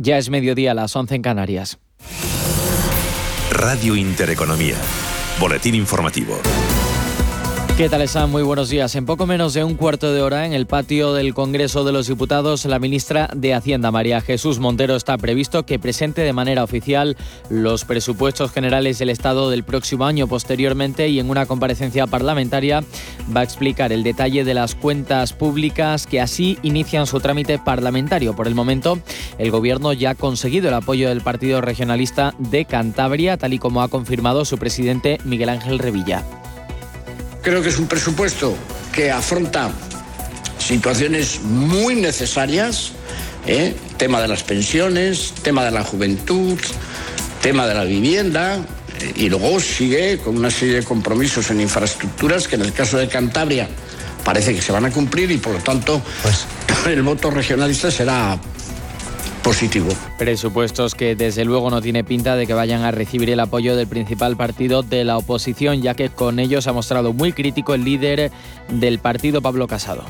Ya es mediodía a las 11 en Canarias. Radio Intereconomía. Boletín informativo. ¿Qué tal están? Muy buenos días. En poco menos de un cuarto de hora, en el patio del Congreso de los Diputados, la ministra de Hacienda, María Jesús Montero, está previsto que presente de manera oficial los presupuestos generales del Estado del próximo año. Posteriormente, y en una comparecencia parlamentaria, va a explicar el detalle de las cuentas públicas que así inician su trámite parlamentario. Por el momento, el Gobierno ya ha conseguido el apoyo del Partido Regionalista de Cantabria, tal y como ha confirmado su presidente Miguel Ángel Revilla. Creo que es un presupuesto que afronta situaciones muy necesarias, ¿eh? tema de las pensiones, tema de la juventud, tema de la vivienda, y luego sigue con una serie de compromisos en infraestructuras que en el caso de Cantabria parece que se van a cumplir y por lo tanto pues. el voto regionalista será positivo. Presupuestos que desde luego no tiene pinta de que vayan a recibir el apoyo del principal partido de la oposición, ya que con ellos ha mostrado muy crítico el líder del partido, Pablo Casado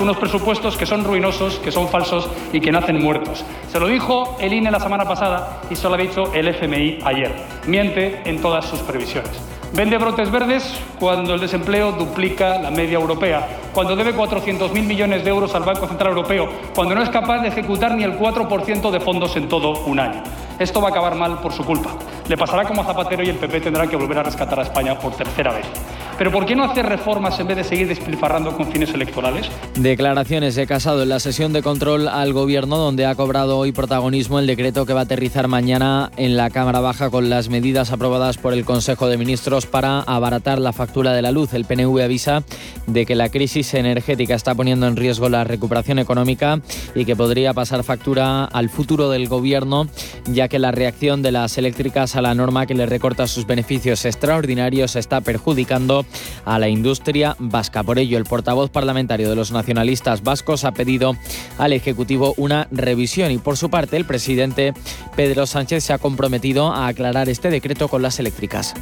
unos presupuestos que son ruinosos, que son falsos y que nacen muertos. Se lo dijo el INE la semana pasada y se lo ha dicho el FMI ayer. Miente en todas sus previsiones. Vende brotes verdes cuando el desempleo duplica la media europea, cuando debe 400.000 millones de euros al Banco Central Europeo, cuando no es capaz de ejecutar ni el 4% de fondos en todo un año. Esto va a acabar mal por su culpa. Le pasará como a Zapatero y el PP tendrá que volver a rescatar a España por tercera vez. Pero ¿por qué no hacer reformas en vez de seguir despilfarrando con fines electorales? Declaraciones de Casado en la sesión de control al gobierno donde ha cobrado hoy protagonismo el decreto que va a aterrizar mañana en la Cámara Baja con las medidas aprobadas por el Consejo de Ministros para abaratar la factura de la luz. El PNV avisa de que la crisis energética está poniendo en riesgo la recuperación económica y que podría pasar factura al futuro del gobierno, ya que la reacción de las eléctricas a la norma que le recorta sus beneficios extraordinarios está perjudicando a la industria vasca. Por ello, el portavoz parlamentario de los nacionalistas vascos ha pedido al Ejecutivo una revisión y por su parte el presidente Pedro Sánchez se ha comprometido a aclarar este decreto con las eléctricas.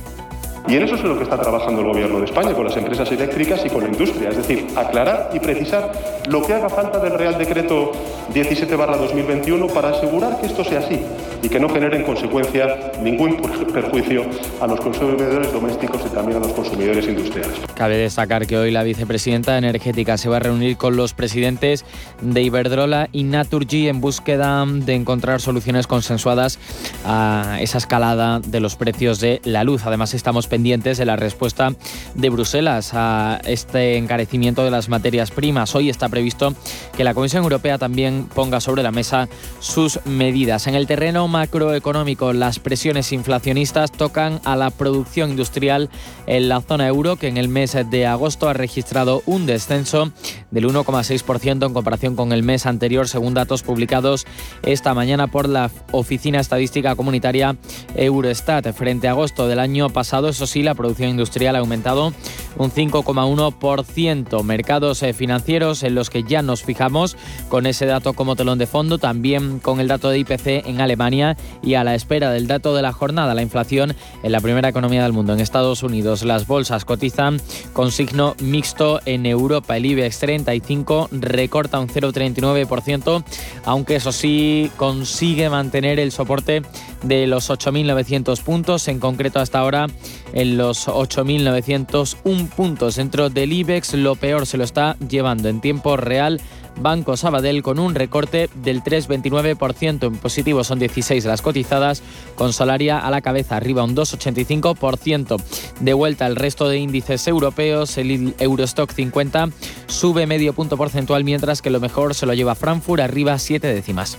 Y en eso es en lo que está trabajando el Gobierno de España, con las empresas eléctricas y con la industria. Es decir, aclarar y precisar lo que haga falta del Real Decreto 17-2021 para asegurar que esto sea así y que no genere en consecuencia ningún perjuicio a los consumidores domésticos y también a los consumidores industriales. Cabe destacar que hoy la vicepresidenta energética se va a reunir con los presidentes de Iberdrola y Naturgy en búsqueda de encontrar soluciones consensuadas a esa escalada de los precios de la luz. Además, estamos pendientes de la respuesta de Bruselas a este encarecimiento de las materias primas. Hoy está previsto que la Comisión Europea también ponga sobre la mesa sus medidas. En el terreno macroeconómico, las presiones inflacionistas tocan a la producción industrial en la zona euro, que en el mes de agosto ha registrado un descenso del 1,6% en comparación con el mes anterior, según datos publicados esta mañana por la Oficina Estadística Comunitaria Eurostat. Frente a agosto del año pasado, eso sí, la producción industrial ha aumentado un 5,1%. Mercados eh, financieros en los que ya nos fijamos con ese dato como telón de fondo, también con el dato de IPC en Alemania y a la espera del dato de la jornada, la inflación en la primera economía del mundo. En Estados Unidos las bolsas cotizan con signo mixto en Europa. El IBEX 35 recorta un 0,39%, aunque eso sí consigue mantener el soporte de los 8.900 puntos, en concreto hasta ahora en los 8.901 puntos. Dentro del IBEX lo peor se lo está llevando en tiempo real Banco Sabadell con un recorte del 3,29%. En positivo son 16 las cotizadas, con Solaria a la cabeza, arriba un 2,85%. De vuelta el resto de índices europeos, el Eurostock 50 sube medio punto porcentual, mientras que lo mejor se lo lleva Frankfurt, arriba 7 décimas.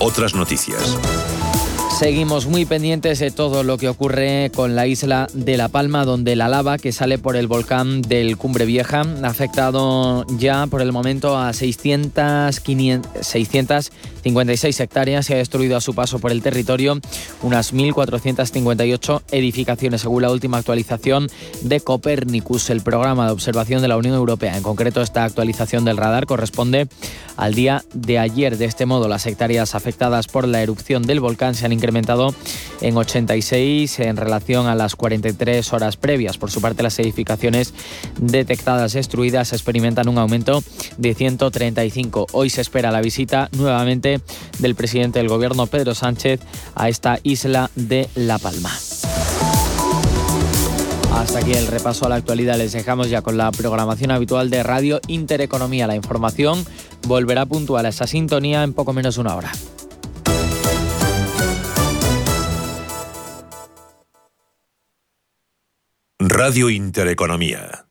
Otras noticias. Seguimos muy pendientes de todo lo que ocurre con la isla de La Palma, donde la lava que sale por el volcán del Cumbre Vieja ha afectado ya por el momento a 600, 656 hectáreas y ha destruido a su paso por el territorio unas 1.458 edificaciones, según la última actualización de Copernicus, el programa de observación de la Unión Europea. En concreto, esta actualización del radar corresponde al día de ayer. De este modo, las hectáreas afectadas por la erupción del volcán se han incrementado en 86 en relación a las 43 horas previas. Por su parte, las edificaciones detectadas destruidas experimentan un aumento de 135. Hoy se espera la visita nuevamente del presidente del gobierno, Pedro Sánchez, a esta isla de La Palma. Hasta aquí el repaso a la actualidad. Les dejamos ya con la programación habitual de Radio Intereconomía. La información volverá puntual a esa sintonía en poco menos de una hora. Radio Intereconomía.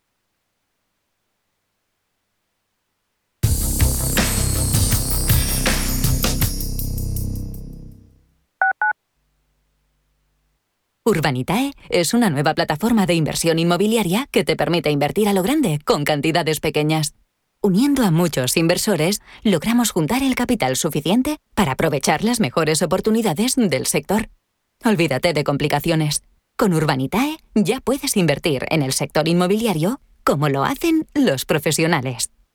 Urbanitae es una nueva plataforma de inversión inmobiliaria que te permite invertir a lo grande con cantidades pequeñas. Uniendo a muchos inversores, logramos juntar el capital suficiente para aprovechar las mejores oportunidades del sector. Olvídate de complicaciones. Con Urbanitae ya puedes invertir en el sector inmobiliario como lo hacen los profesionales.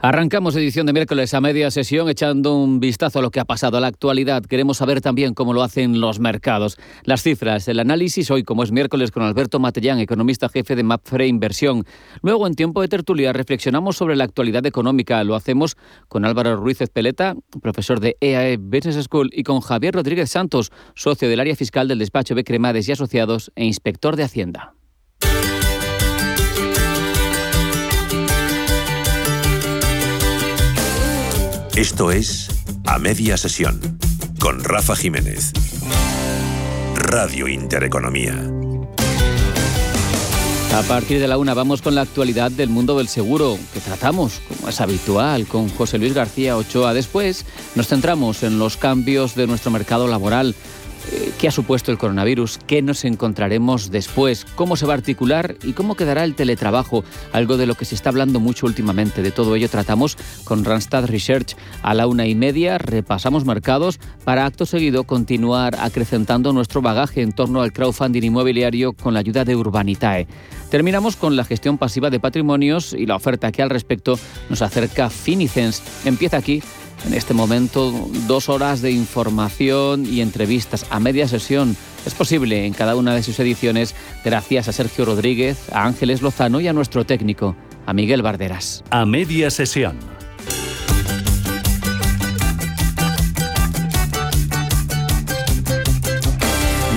Arrancamos edición de miércoles a media sesión echando un vistazo a lo que ha pasado a la actualidad. Queremos saber también cómo lo hacen los mercados. Las cifras, el análisis hoy, como es miércoles, con Alberto Matellán, economista jefe de Mapfre Inversión. Luego, en tiempo de tertulia, reflexionamos sobre la actualidad económica. Lo hacemos con Álvaro Ruiz Espeleta, profesor de EAE Business School, y con Javier Rodríguez Santos, socio del área fiscal del despacho B. Cremades y Asociados e inspector de Hacienda. Esto es A Media Sesión con Rafa Jiménez. Radio Intereconomía. A partir de la una vamos con la actualidad del mundo del seguro que tratamos, como es habitual, con José Luis García Ochoa. Después nos centramos en los cambios de nuestro mercado laboral ¿Qué ha supuesto el coronavirus? ¿Qué nos encontraremos después? ¿Cómo se va a articular? ¿Y cómo quedará el teletrabajo? Algo de lo que se está hablando mucho últimamente. De todo ello tratamos con Randstad Research. A la una y media repasamos mercados para acto seguido continuar acrecentando nuestro bagaje en torno al crowdfunding inmobiliario con la ayuda de Urbanitae. Terminamos con la gestión pasiva de patrimonios y la oferta que al respecto nos acerca Finicens. Empieza aquí en este momento, dos horas de información y entrevistas a media sesión. Es posible en cada una de sus ediciones gracias a Sergio Rodríguez, a Ángeles Lozano y a nuestro técnico, a Miguel Barderas. A media sesión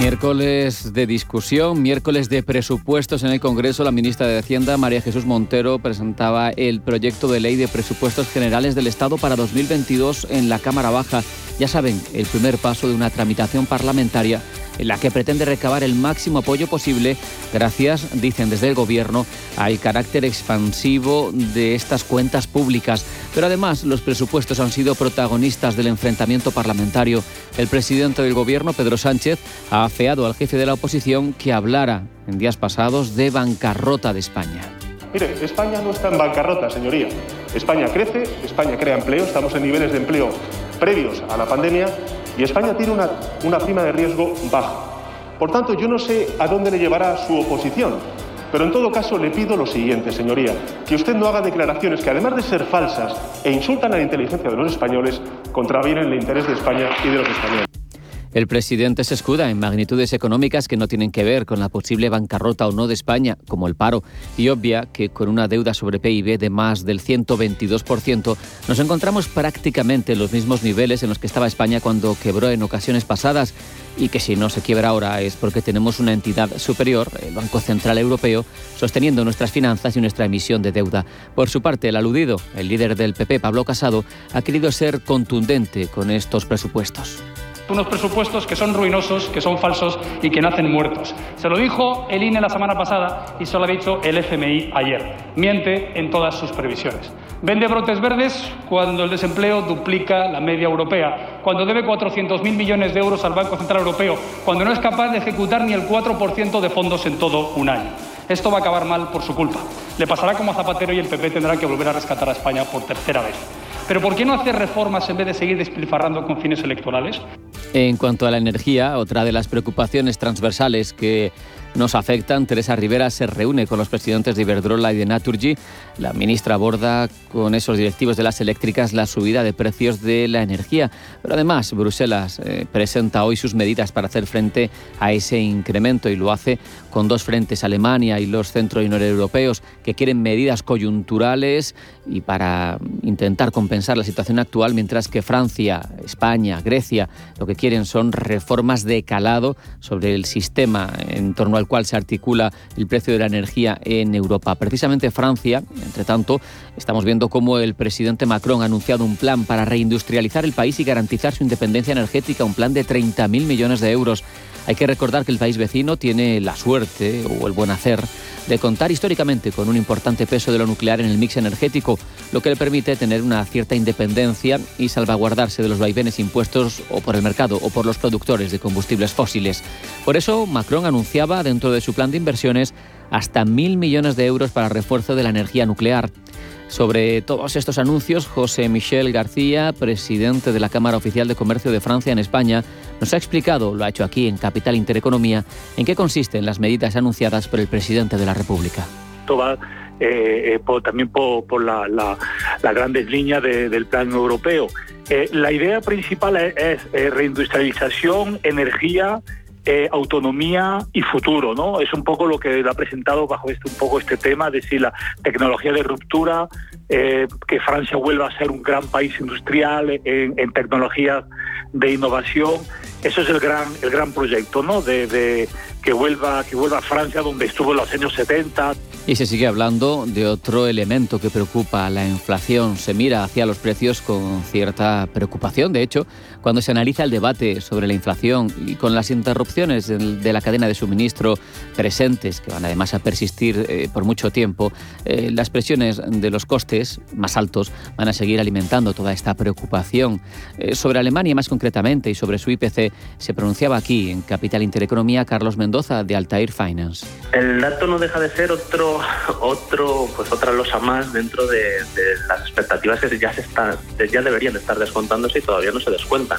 Miércoles de discusión, miércoles de presupuestos en el Congreso. La ministra de Hacienda, María Jesús Montero, presentaba el proyecto de ley de presupuestos generales del Estado para 2022 en la Cámara Baja. Ya saben, el primer paso de una tramitación parlamentaria en la que pretende recabar el máximo apoyo posible gracias, dicen desde el Gobierno, al carácter expansivo de estas cuentas públicas. Pero además los presupuestos han sido protagonistas del enfrentamiento parlamentario. El presidente del Gobierno, Pedro Sánchez, ha afeado al jefe de la oposición que hablara en días pasados de bancarrota de España. Mire, España no está en bancarrota, señoría. España crece, España crea empleo, estamos en niveles de empleo previos a la pandemia y España tiene una, una prima de riesgo baja. Por tanto, yo no sé a dónde le llevará su oposición, pero en todo caso le pido lo siguiente, señoría, que usted no haga declaraciones que además de ser falsas e insultan a la inteligencia de los españoles, contravienen el interés de España y de los españoles. El presidente se escuda en magnitudes económicas que no tienen que ver con la posible bancarrota o no de España, como el paro, y obvia que con una deuda sobre PIB de más del 122% nos encontramos prácticamente en los mismos niveles en los que estaba España cuando quebró en ocasiones pasadas y que si no se quiebra ahora es porque tenemos una entidad superior, el Banco Central Europeo, sosteniendo nuestras finanzas y nuestra emisión de deuda. Por su parte, el aludido, el líder del PP, Pablo Casado, ha querido ser contundente con estos presupuestos unos presupuestos que son ruinosos, que son falsos y que nacen muertos. Se lo dijo el INE la semana pasada y se lo ha dicho el FMI ayer. Miente en todas sus previsiones. Vende brotes verdes cuando el desempleo duplica la media europea, cuando debe 400.000 millones de euros al Banco Central Europeo, cuando no es capaz de ejecutar ni el 4% de fondos en todo un año. Esto va a acabar mal por su culpa. Le pasará como a Zapatero y el PP tendrá que volver a rescatar a España por tercera vez. Pero ¿por qué no hacer reformas en vez de seguir despilfarrando con fines electorales? En cuanto a la energía, otra de las preocupaciones transversales que nos afectan. Teresa Rivera se reúne con los presidentes de Iberdrola y de Naturgy. La ministra aborda con esos directivos de las eléctricas la subida de precios de la energía. Pero además, Bruselas eh, presenta hoy sus medidas para hacer frente a ese incremento y lo hace con dos frentes, Alemania y los centro y noreuropeos, que quieren medidas coyunturales y para intentar compensar la situación actual, mientras que Francia, España, Grecia, lo que quieren son reformas de calado sobre el sistema en torno al cual se articula el precio de la energía en Europa. Precisamente Francia, entre tanto, estamos viendo cómo el presidente Macron ha anunciado un plan para reindustrializar el país y garantizar su independencia energética, un plan de 30.000 millones de euros. Hay que recordar que el país vecino tiene la suerte o el buen hacer de contar históricamente con un importante peso de lo nuclear en el mix energético, lo que le permite tener una cierta independencia y salvaguardarse de los vaivenes impuestos o por el mercado o por los productores de combustibles fósiles. Por eso, Macron anunciaba dentro de su plan de inversiones hasta mil millones de euros para refuerzo de la energía nuclear. Sobre todos estos anuncios, José Michel García, presidente de la Cámara Oficial de Comercio de Francia en España, nos ha explicado, lo ha hecho aquí en Capital Intereconomía, en qué consisten las medidas anunciadas por el presidente de la República. Esto va eh, eh, también por, las grandes líneas del plan europeo. Eh, la idea principal es reindustrialización, energía, eh, autonomía y futuro, ¿no? Es un poco lo que ha presentado bajo este un poco este tema, es decir, la tecnología de ruptura, eh, que Francia vuelva a ser un gran país industrial en, en tecnologías de innovación. Eso es el gran el gran proyecto, ¿no? De, que vuelva que vuelva a Francia donde estuvo en los años 70. Y se sigue hablando de otro elemento que preocupa, la inflación. Se mira hacia los precios con cierta preocupación. De hecho, cuando se analiza el debate sobre la inflación y con las interrupciones de la cadena de suministro presentes, que van además a persistir eh, por mucho tiempo, eh, las presiones de los costes más altos van a seguir alimentando toda esta preocupación. Eh, sobre Alemania más concretamente y sobre su IPC, se pronunciaba aquí en Capital Intereconomía Carlos Mendoza de Altair Finance. El dato no deja de ser otro otro, pues otra losa más dentro de, las expectativas que ya se está, ya deberían estar descontándose y todavía no se descuentan.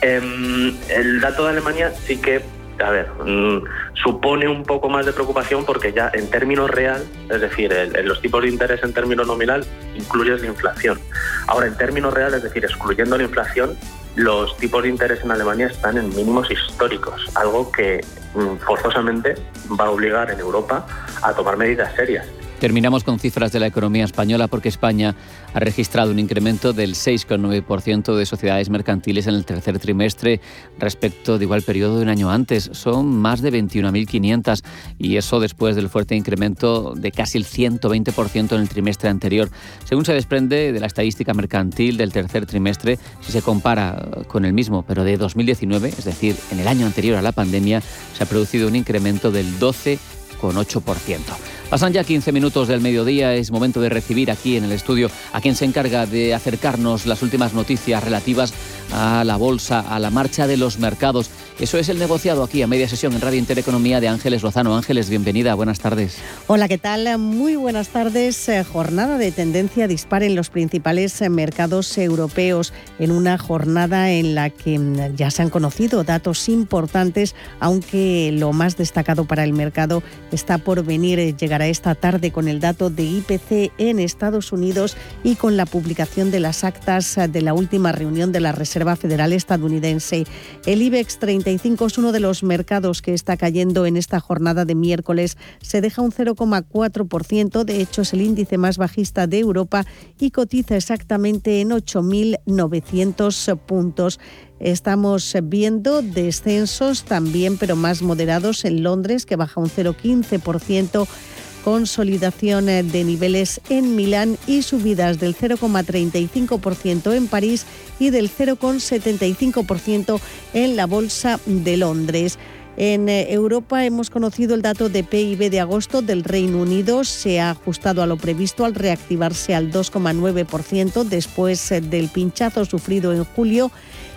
Em, el dato de Alemania sí que a ver, mm, supone un poco más de preocupación porque ya en términos real, es decir, los tipos de interés en términos nominal, incluyes la inflación. Ahora, en términos real, es decir, excluyendo la inflación, los tipos de interés en Alemania están en mínimos históricos, algo que mm, forzosamente va a obligar en Europa a tomar medidas serias. Terminamos con cifras de la economía española porque España ha registrado un incremento del 6,9% de sociedades mercantiles en el tercer trimestre respecto de igual periodo de un año antes. Son más de 21.500 y eso después del fuerte incremento de casi el 120% en el trimestre anterior. Según se desprende de la estadística mercantil del tercer trimestre, si se compara con el mismo, pero de 2019, es decir, en el año anterior a la pandemia, se ha producido un incremento del 12,8%. Pasan ya 15 minutos del mediodía, es momento de recibir aquí en el estudio a quien se encarga de acercarnos las últimas noticias relativas a la bolsa, a la marcha de los mercados. Eso es el negociado aquí a media sesión en Radio Intereconomía de Ángeles Lozano. Ángeles, bienvenida, buenas tardes. Hola, ¿qué tal? Muy buenas tardes. Eh, jornada de tendencia dispar en los principales eh, mercados europeos, en una jornada en la que mm, ya se han conocido datos importantes, aunque lo más destacado para el mercado está por venir. Eh, llegar esta tarde con el dato de IPC en Estados Unidos y con la publicación de las actas de la última reunión de la Reserva Federal estadounidense. El IBEX 35 es uno de los mercados que está cayendo en esta jornada de miércoles. Se deja un 0,4%, de hecho es el índice más bajista de Europa y cotiza exactamente en 8.900 puntos. Estamos viendo descensos también, pero más moderados en Londres, que baja un 0,15% consolidación eh, de niveles en Milán y subidas del 0,35% en París y del 0,75% en la Bolsa de Londres. En eh, Europa hemos conocido el dato de PIB de agosto del Reino Unido. Se ha ajustado a lo previsto al reactivarse al 2,9% después eh, del pinchazo sufrido en julio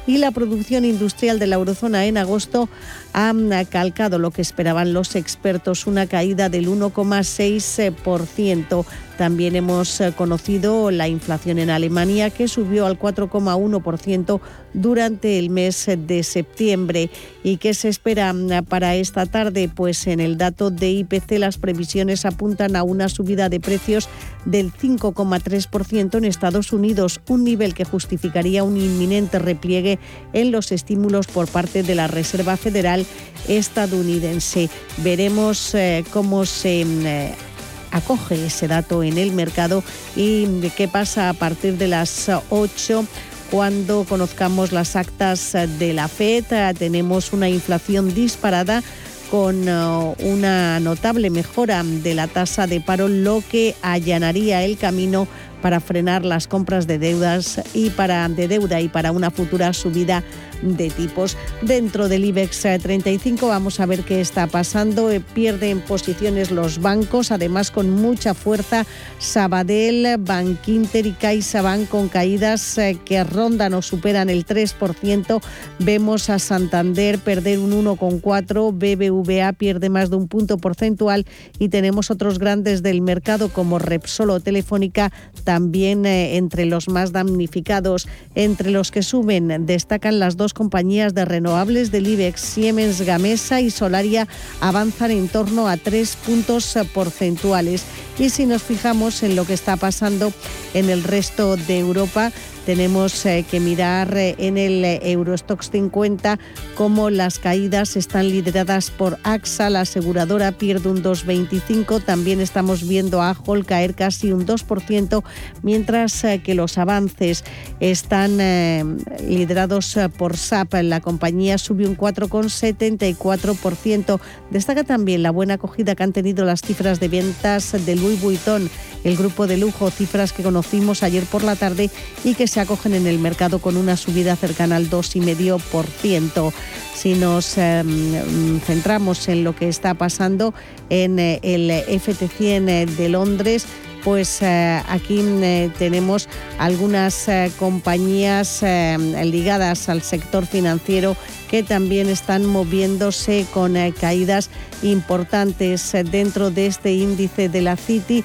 y la producción industrial de la eurozona en agosto ha calcado lo que esperaban los expertos, una caída del 1,6%. También hemos eh, conocido la inflación en Alemania que subió al 4,1% durante el mes de septiembre. ¿Y qué se espera mm, para esta tarde? Pues en el dato de IPC las previsiones apuntan a una subida de precios del 5,3% en Estados Unidos, un nivel que justificaría un inminente repliegue en los estímulos por parte de la Reserva Federal estadounidense. Veremos eh, cómo se mm, eh, acoge ese dato en el mercado y qué pasa a partir de las 8 cuando conozcamos las actas de la FED. Tenemos una inflación disparada con una notable mejora de la tasa de paro, lo que allanaría el camino para frenar las compras de deudas y para de deuda y para una futura subida de tipos. Dentro del IBEX 35 vamos a ver qué está pasando. Eh, pierden posiciones los bancos, además con mucha fuerza Sabadell, Bankinter y CaixaBank con caídas eh, que rondan o superan el 3%. Vemos a Santander perder un 1,4, BBVA pierde más de un punto porcentual y tenemos otros grandes del mercado como Repsol o Telefónica también eh, entre los más damnificados. Entre los que suben destacan las dos compañías de renovables del IBEX, Siemens Gamesa y Solaria, avanzan en torno a tres puntos porcentuales. Y si nos fijamos en lo que está pasando en el resto de Europa, tenemos eh, que mirar eh, en el eh, Eurostox 50 cómo las caídas están lideradas por AXA, la aseguradora pierde un 2,25, también estamos viendo a Hol caer casi un 2%, mientras que los avances están liderados por SAP, la compañía sube un 4,74%. Destaca también la buena acogida que han tenido las cifras de ventas de Louis Vuitton, el grupo de lujo, cifras que conocimos ayer por la tarde y que se acogen en el mercado con una subida cercana al 2,5%. Si nos em, centramos en lo que está pasando en eh, el FT100 eh, de Londres, pues eh, aquí tenemos algunas compañías ligadas al sector financiero que también están moviéndose con caídas importantes dentro de este índice de la City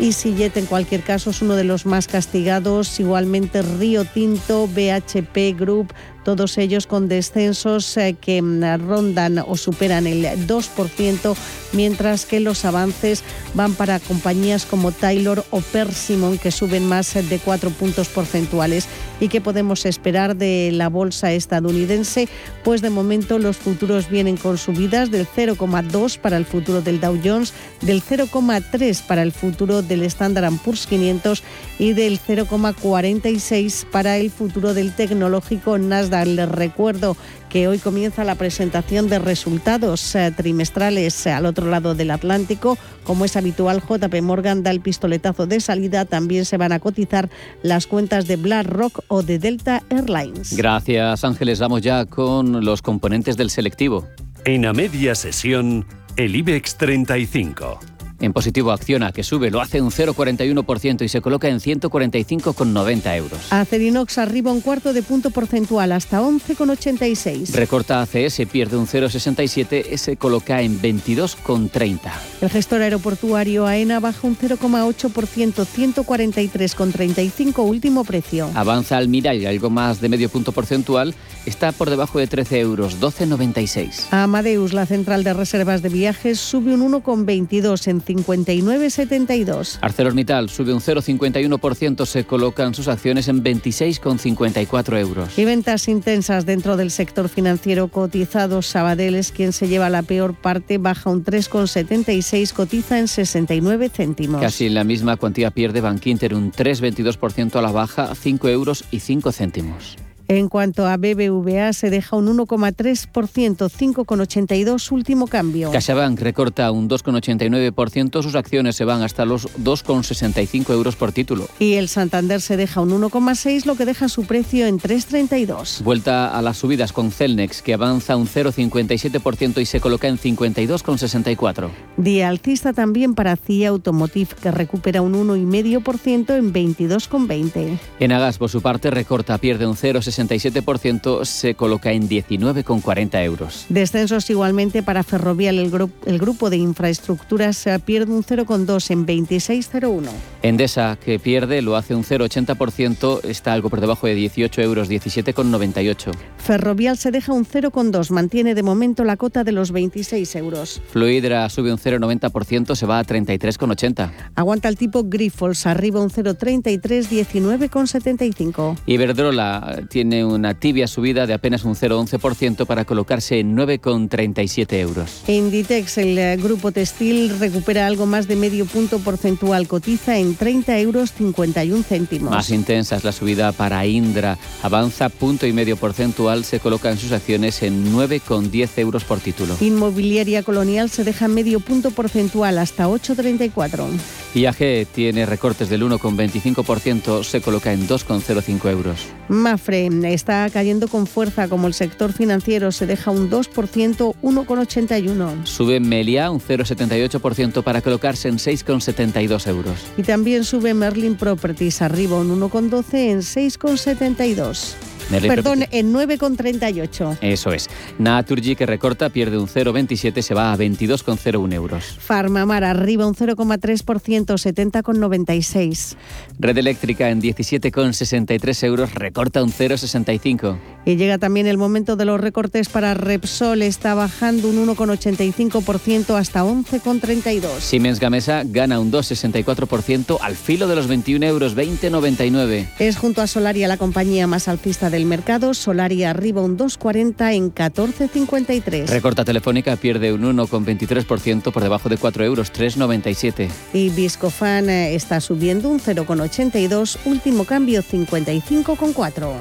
y Sillet en cualquier caso es uno de los más castigados. Igualmente Río Tinto, BHP Group, todos ellos con descensos eh, que mm, rondan o superan el 2%, mientras que los avances van para compañías como Taylor o Persimmon, que suben más de 4 puntos porcentuales. ¿Y qué podemos esperar de la bolsa estadounidense? Pues de momento los futuros vienen con subidas del 0,2 para el futuro del Dow Jones, del 0,3 para el futuro del Standard Poor's 500 y del 0,46 para el futuro del tecnológico Nasdaq. Les recuerdo que hoy comienza la presentación de resultados eh, trimestrales al otro lado del Atlántico. Como es habitual, JP Morgan da el pistoletazo de salida. También se van a cotizar las cuentas de BlackRock o de Delta Airlines. Gracias, Ángeles. Vamos ya con los componentes del selectivo. En a media sesión, el IBEX 35. En positivo Acciona, que sube, lo hace un 0,41% y se coloca en 145,90 euros. Acerinox arriba un cuarto de punto porcentual hasta 11,86. Recorta ACS, pierde un 0,67 y se coloca en 22,30. El gestor aeroportuario AENA baja un 0,8%, 143,35 último precio. Avanza Almira y algo más de medio punto porcentual, está por debajo de 13 euros, 12,96. Amadeus, la central de reservas de viajes, sube un 1,22 en 59,72. ArcelorMittal sube un 0,51%, se colocan sus acciones en 26,54 euros. Y ventas intensas dentro del sector financiero cotizado. Sabadell es quien se lleva la peor parte, baja un 3,76, cotiza en 69 céntimos. Casi en la misma cuantía pierde Bankinter un 3,22% a la baja, 5 euros y 5 céntimos. En cuanto a BBVA, se deja un 1,3%, 5,82 último cambio. CaixaBank recorta un 2,89%, sus acciones se van hasta los 2,65 euros por título. Y el Santander se deja un 1,6, lo que deja su precio en 3,32. Vuelta a las subidas con Celnex, que avanza un 0,57% y se coloca en 52,64. Día alcista también para CIA Automotive, que recupera un 1,5% en 22,20. Enagas, por su parte, recorta, pierde un 0,60 67% se coloca en 19,40 euros. Descensos igualmente para Ferrovial. El, gru el grupo de infraestructuras pierde un 0,2 en 26,01. Endesa, que pierde, lo hace un 0,80%, está algo por debajo de 18 euros, 17,98. Ferrovial se deja un 0,2, mantiene de momento la cota de los 26 euros. Fluidra sube un 0,90%, se va a 33,80. Aguanta el tipo Grifols, arriba un 0,33, 19,75. Iberdrola tiene tiene una tibia subida de apenas un 0,11% para colocarse en 9,37 euros. Inditex, el eh, grupo textil, recupera algo más de medio punto porcentual, cotiza en 30 euros 51 céntimos. Más intensa es la subida para Indra, avanza punto y medio porcentual, se colocan sus acciones en 9,10 euros por título. Inmobiliaria Colonial se deja medio punto porcentual hasta 8,34. IAG tiene recortes del 1,25%, se coloca en 2,05 euros. Mafre está cayendo con fuerza como el sector financiero se deja un 2%, 1,81. Sube Melia un 0,78% para colocarse en 6,72 euros. Y también sube Merlin Properties arriba un 1,12 en 6,72. Perdón, en 9,38. Eso es. Naturgy, que recorta, pierde un 0,27, se va a 22,01 euros. Farmamar arriba un 0,3%, 70,96. Red Eléctrica en 17,63 euros, recorta un 0,65. Y llega también el momento de los recortes para Repsol, está bajando un 1,85% hasta 11,32. Siemens Gamesa gana un 2,64% al filo de los 21 euros, 20,99. Es junto a Solaria la compañía más alcista del mercado, Solaria arriba un 2,40 en 14,53. Recorta Telefónica, pierde un 1,23% por debajo de 4 euros, 3,97. Y Viscofan eh, está subiendo un 0,82, último cambio 55,4.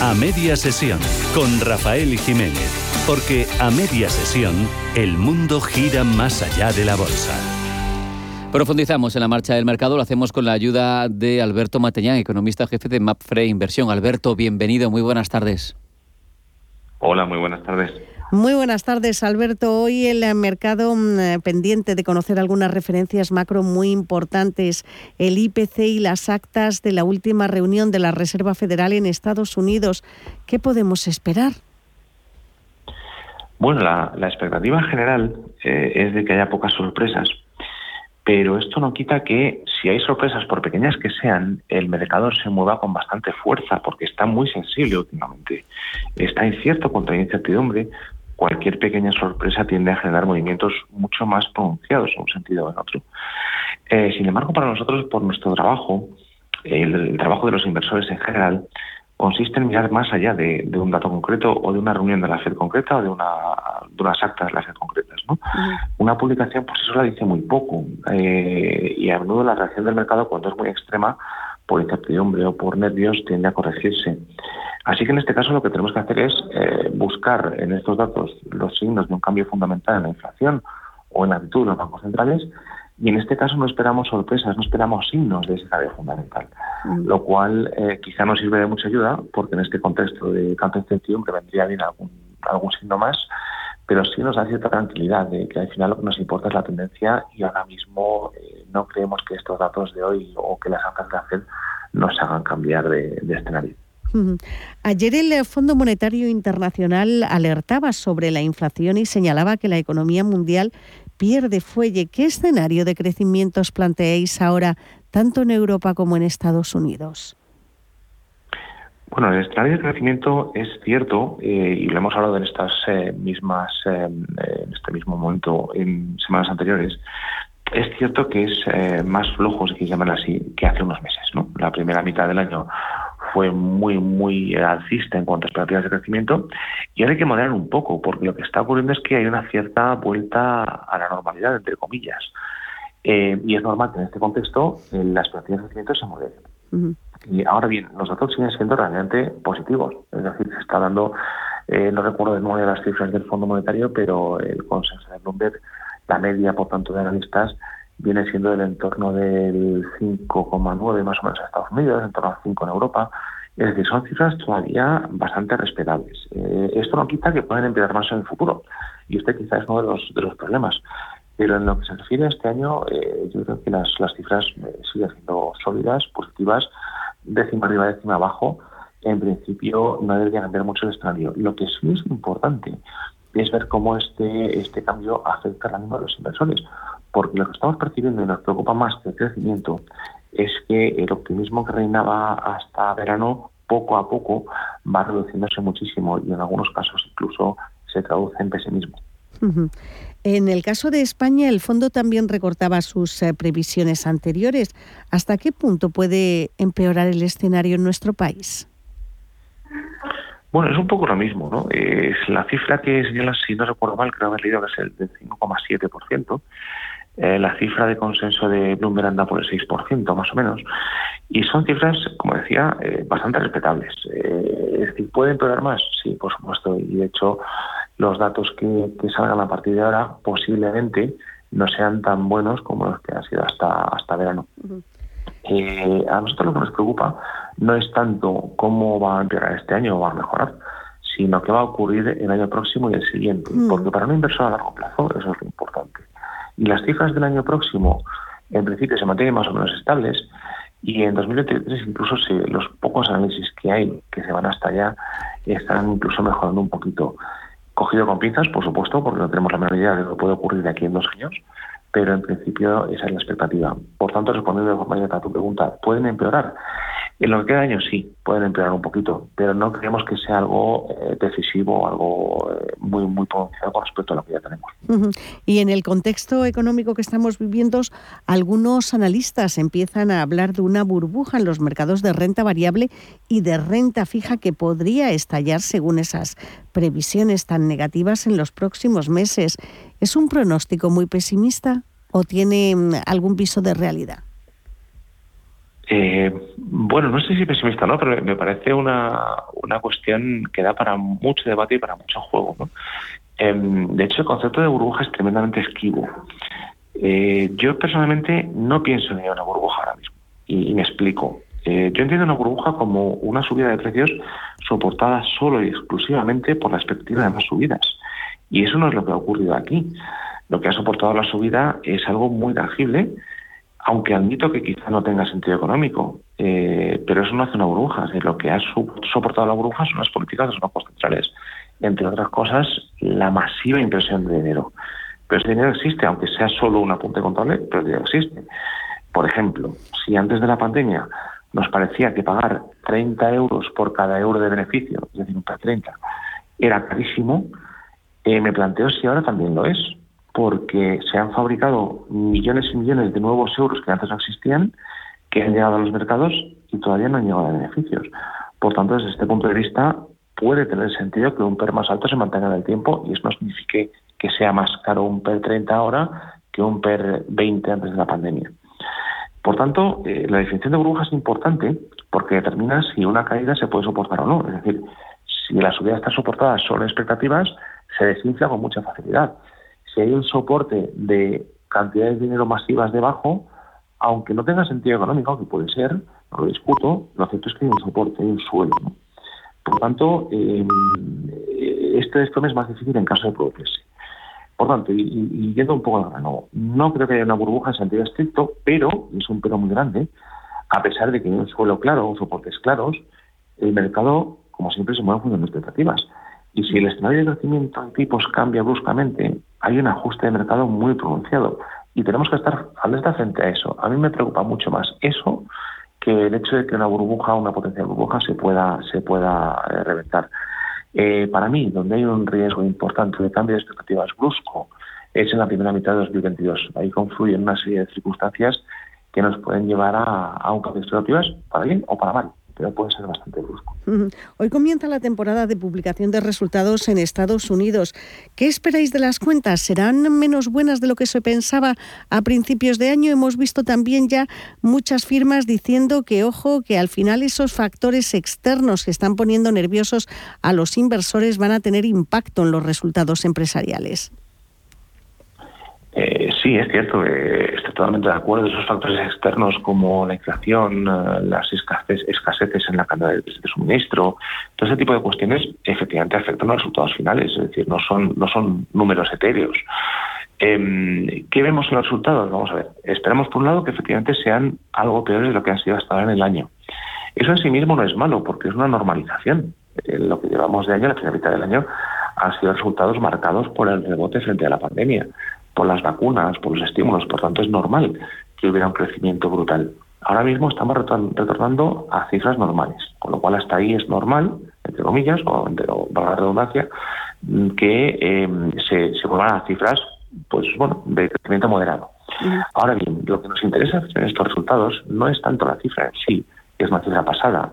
A media sesión con Rafael Jiménez, porque a media sesión el mundo gira más allá de la bolsa. Profundizamos en la marcha del mercado, lo hacemos con la ayuda de Alberto Mateñán, economista jefe de Mapfre Inversión. Alberto, bienvenido, muy buenas tardes. Hola, muy buenas tardes. Muy buenas tardes, Alberto. Hoy el mercado mm, pendiente de conocer algunas referencias macro muy importantes, el IPC y las actas de la última reunión de la Reserva Federal en Estados Unidos. ¿Qué podemos esperar? Bueno, la, expectativa general eh, es de que haya pocas sorpresas pero esto no quita que si hay sorpresas, por pequeñas que sean, el mercado se mueva con bastante fuerza porque está muy sensible últimamente. Está incierto contra incertidumbre. Cualquier pequeña sorpresa tiende a generar movimientos mucho más pronunciados en un sentido o en otro. Eh, sin embargo, para nosotros, por nuestro trabajo, el, trabajo de los inversores en general, consiste en mirar más allá de, un dato concreto o de una reunión de la FED concreta o de, una, de unas actas de la FED concretas. ¿no? Una publicación, pues eso la dice muy poco. Eh, y a menudo la reacción del mercado, cuando es muy extrema, por incertidumbre o por nervios, tiende a corregirse. Así que en este caso lo que tenemos que hacer es eh, buscar en estos datos los signos de un cambio fundamental en la inflación o en la actitud de los bancos centrales y en este caso no esperamos sorpresas, no esperamos signos de ese cambio fundamental, mm. lo cual eh, quizá nos sirve de mucha ayuda, porque en este contexto de tanta incertidumbre vendría bien algún, algún signo más, pero sí nos da cierta tranquilidad de que al final lo que nos importa es la tendencia y ahora mismo eh, no creemos que estos datos de hoy o que las actas de hacer nos hagan cambiar de, de escenario. Ayer el Fondo Monetario Internacional alertaba sobre la inflación y señalaba que la economía mundial pierde fuelle. ¿Qué escenario de crecimiento os planteáis ahora, tanto en Europa como en Estados Unidos? Bueno, el escenario de crecimiento es cierto eh, y lo hemos hablado en estas eh, mismas, eh, en este mismo momento en semanas anteriores. Es cierto que es más flojo, si quieres llamarlo así, que hace unos meses. ¿no? La primera mitad del año fue muy, muy alcista en cuanto a expectativas de crecimiento y ahora hay que moderar un poco porque lo que está ocurriendo es que hay una cierta vuelta a la normalidad, entre comillas. Eh, y es normal que en este contexto eh, las expectativas de crecimiento se moderen. Y ahora bien, los datos siguen siendo realmente positivos. Es decir, se está dando, eh, no recuerdo de nuevo las cifras del Fondo Monetario, pero el consenso de Bloomberg, la media, por tanto, de analistas, viene siendo del entorno del 5,9 más o menos en Estados Unidos, en torno al 5 en Europa. Es decir, son cifras todavía bastante respetables. Eh, esto no quita que pueden empeorar más en el futuro. Y este quizás es uno de los, de los problemas. Pero en lo que se refiere a este año, eh, yo creo que las, las cifras eh, siguen siendo sólidas, positivas, décima arriba, décima abajo. En principio no debería cambiar mucho el escenario. Lo que sí es importante es ver cómo este, este cambio afecta al ánimo de los inversores porque lo que estamos percibiendo y nos preocupa más que el crecimiento es que el optimismo que reinaba hasta verano poco a poco va reduciéndose muchísimo y en algunos casos incluso se traduce en pesimismo. En el caso de España, el fondo también recortaba sus eh, previsiones anteriores. ¿Hasta qué punto puede empeorar el escenario en nuestro país? Bueno, es un poco lo mismo, ¿no? Es la cifra que señala, si no recuerdo mal, creo haber leído que es el del 5,7%. Eh, la cifra de consenso de Bloomberg anda por el 6%, más o menos. Y son cifras, como decía, eh, bastante respetables. Eh, es decir, ¿pueden empeorar más? Sí, por supuesto. Y de hecho, los datos que, salgan a partir de ahora posiblemente no sean tan buenos como los que han sido hasta, hasta verano. a nosotros lo que nos preocupa no es tanto cómo va a empeorar este año o va a mejorar, sino qué va a ocurrir el año próximo y el siguiente. Porque para un inversor a largo plazo eso es lo importante. Y las cifras del año próximo, en principio, se mantienen más o menos estables. Y en 2023 incluso los pocos análisis que hay, que se van hasta allá, están incluso mejorando un poquito. Cogido con pinzas, por supuesto, porque no tenemos la menor idea de lo que puede ocurrir de aquí en dos años, pero en principio esa es la expectativa. Por tanto, respondiendo de forma directa a tu pregunta, ¿pueden empeorar? En lo que queda año sí, pueden empeorar un poquito, pero no creemos que sea algo eh, decisivo, algo eh, muy, muy pronunciado con respecto a lo que ya tenemos. Y en el contexto económico que estamos viviendo, algunos analistas empiezan a hablar de una burbuja en los mercados de renta variable y de renta fija que podría estallar según esas previsiones tan negativas en los próximos meses. ¿Es un pronóstico muy pesimista o tiene mm, algún piso de realidad? Eh, bueno, no sé si pesimista no, pero me parece una, una cuestión que da para mucho debate y para mucho juego. ¿no? Em, de hecho, el concepto de burbuja es tremendamente esquivo. Eh, yo personalmente no pienso en una burbuja ahora mismo. Y, me explico. Eh, yo entiendo una burbuja como una subida de precios soportada solo y exclusivamente por la expectativa de más subidas. Y eso no es lo que ha ocurrido aquí. Lo que ha soportado la subida es algo muy tangible aunque admito que quizá no tenga sentido económico, eh, pero eso no hace una burbuja. lo que ha soportado la burbuja son las políticas de los bancos centrales, entre otras cosas, la masiva impresión de dinero. Pero ese dinero existe, aunque sea solo un apunte contable, pero el dinero existe. Por ejemplo, si antes de la pandemia nos parecía que pagar 30 euros por cada euro de beneficio, es decir, un 30, era carísimo, eh, me planteo si ahora también lo es, porque se han fabricado millones y millones de nuevos euros que antes no existían, que han llegado a los mercados y todavía no han llegado a beneficios. Por tanto, desde este punto de vista, puede tener sentido que un PER más alto se mantenga en el tiempo y eso no signifique que sea más caro un PER 30 ahora que un PER 20 antes de la pandemia. Por tanto, eh, la definición de burbuja es importante porque determina si una caída se puede soportar o no. Es decir, si la subida está soportada solo en expectativas, se desinfla con mucha facilidad. Si hay un soporte de cantidades de dinero masivas debajo, aunque no tenga sentido económico, que puede ser, no lo discuto, lo cierto es que hay un soporte, hay un suelo. Por tanto, eh, este esto es más difícil en caso de producirse. Por tanto, y, yendo un poco al grano, no creo que haya una burbuja en sentido estricto, pero, y es un pero muy grande, a pesar de que hay un suelo claro, soportes claros, el mercado, como siempre, se mueve en función de expectativas. Y si el escenario de crecimiento en tipos cambia bruscamente, hay un ajuste de mercado muy pronunciado. Y tenemos que estar alerta frente a eso. A mí me preocupa mucho más eso que el hecho de que una burbuja, una potencial burbuja, se pueda, se pueda eh, reventar. Eh, para mí, donde hay un riesgo importante de cambio de expectativas brusco, es en la primera mitad de 2022. Ahí confluyen una serie de circunstancias que nos pueden llevar a, un cambio de expectativas para bien o para mal pero puede ser bastante brusco. Hoy comienza la temporada de publicación de resultados en Estados Unidos. ¿Qué esperáis de las cuentas? ¿Serán menos buenas de lo que se pensaba a principios de año? Hemos visto también ya muchas firmas diciendo que, ojo, que al final esos factores externos que están poniendo nerviosos a los inversores van a tener impacto en los resultados empresariales. Eh, sí, es cierto, eh, estoy totalmente de acuerdo. Esos factores externos como la inflación, eh, las escasez, escaseces en la cadena de, suministro, todo ese tipo de cuestiones efectivamente afectan a los resultados finales, es decir, no son, no son números etéreos. Em, ¿Qué vemos en los resultados? Vamos a ver, esperamos por un lado que efectivamente sean algo peores de lo que han sido hasta ahora en el año. Eso en sí mismo no es malo porque es una normalización. lo que llevamos de año, la primera mitad del año, han sido resultados marcados por el rebote frente a la pandemia por las vacunas, por los estímulos, por tanto es normal que hubiera un crecimiento brutal. Ahora mismo estamos retornando a cifras normales, con lo cual hasta ahí es normal, entre comillas, o, para la redundancia, que em, se, se vuelvan a cifras pues bueno, de crecimiento moderado. Ahora bien, lo que nos interesa en estos resultados no es tanto la cifra en sí, que es una cifra pasada,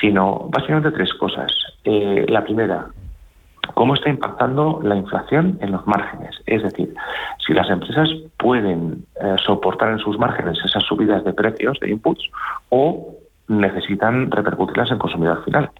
sino básicamente tres cosas. Eh, la primera, cómo está impactando la inflación en los márgenes. Es decir, si las empresas pueden eh, soportar en sus márgenes esas subidas de precios, de inputs, o necesitan repercutirlas en consumidor final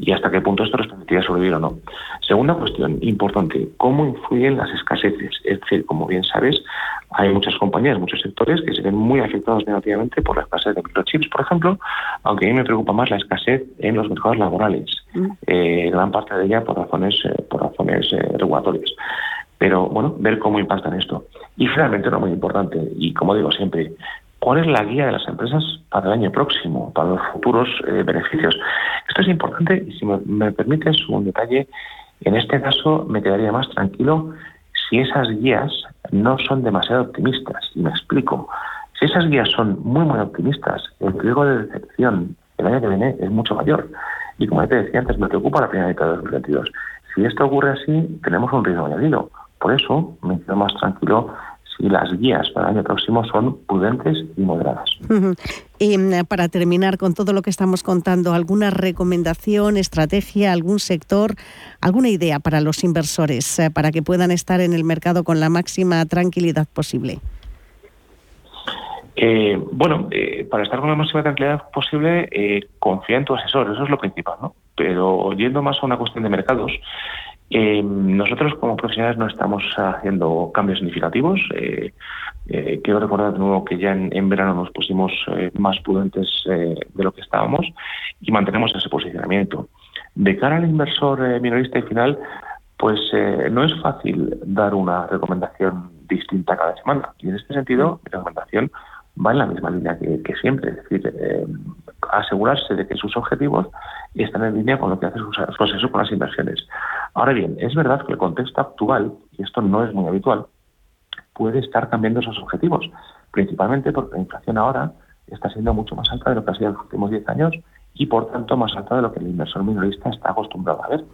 y hasta qué punto esto les permitiría sobrevivir o no. Segunda cuestión importante, ¿cómo influyen las escaseces? Es decir, como bien sabes, hay muchas compañías, muchos sectores que se ven muy afectados negativamente por la escasez de microchips, por ejemplo, aunque a mí me preocupa más la escasez en los mercados laborales, eh, gran parte de ella por razones, eh, por razones eh, regulatorias. Pero bueno, ver cómo impactan esto. Y finalmente, lo muy importante, y como digo siempre, cuál es la guía de las empresas para el año próximo, para los futuros eh, beneficios. Esto es importante y si me, permites un detalle, en este caso me quedaría más tranquilo si esas guías no son demasiado optimistas. Y me explico. Si esas guías son muy, muy optimistas, el riesgo de decepción el año que viene es mucho mayor. Y como te decía antes, me preocupa la primera mitad de 2022. Si esto ocurre así, tenemos un riesgo añadido. Por eso me quedo más tranquilo y las guías para el año próximo son prudentes y moderadas. Y mm, para terminar con todo lo que estamos contando, ¿alguna recomendación, estrategia, algún sector, alguna idea para los inversores eh, para que puedan estar en el mercado con la máxima tranquilidad posible? Eh, bueno, eh, para estar con la máxima tranquilidad posible, confía en tu asesor, eso es lo principal, ¿no? Pero yendo más a una cuestión de mercados, eh, nosotros como profesionales no estamos haciendo cambios significativos. Eh, eh, quiero recordar de nuevo que ya en, verano nos pusimos más prudentes de lo que estábamos y mantenemos ese posicionamiento. De cara al inversor minorista y final, pues no es fácil dar una recomendación distinta cada semana. Y en este sentido, mi recomendación va en la misma línea que, siempre, es decir, asegurarse de que sus objetivos están en línea con lo que hace su, proceso con las inversiones. Ahora bien, es verdad que el contexto actual, y esto no es muy habitual, puede estar cambiando esos objetivos, principalmente porque la inflación ahora está siendo mucho más alta de lo que ha sido en los últimos 10 años y por tanto más alta de lo que el inversor minorista está acostumbrado a ver.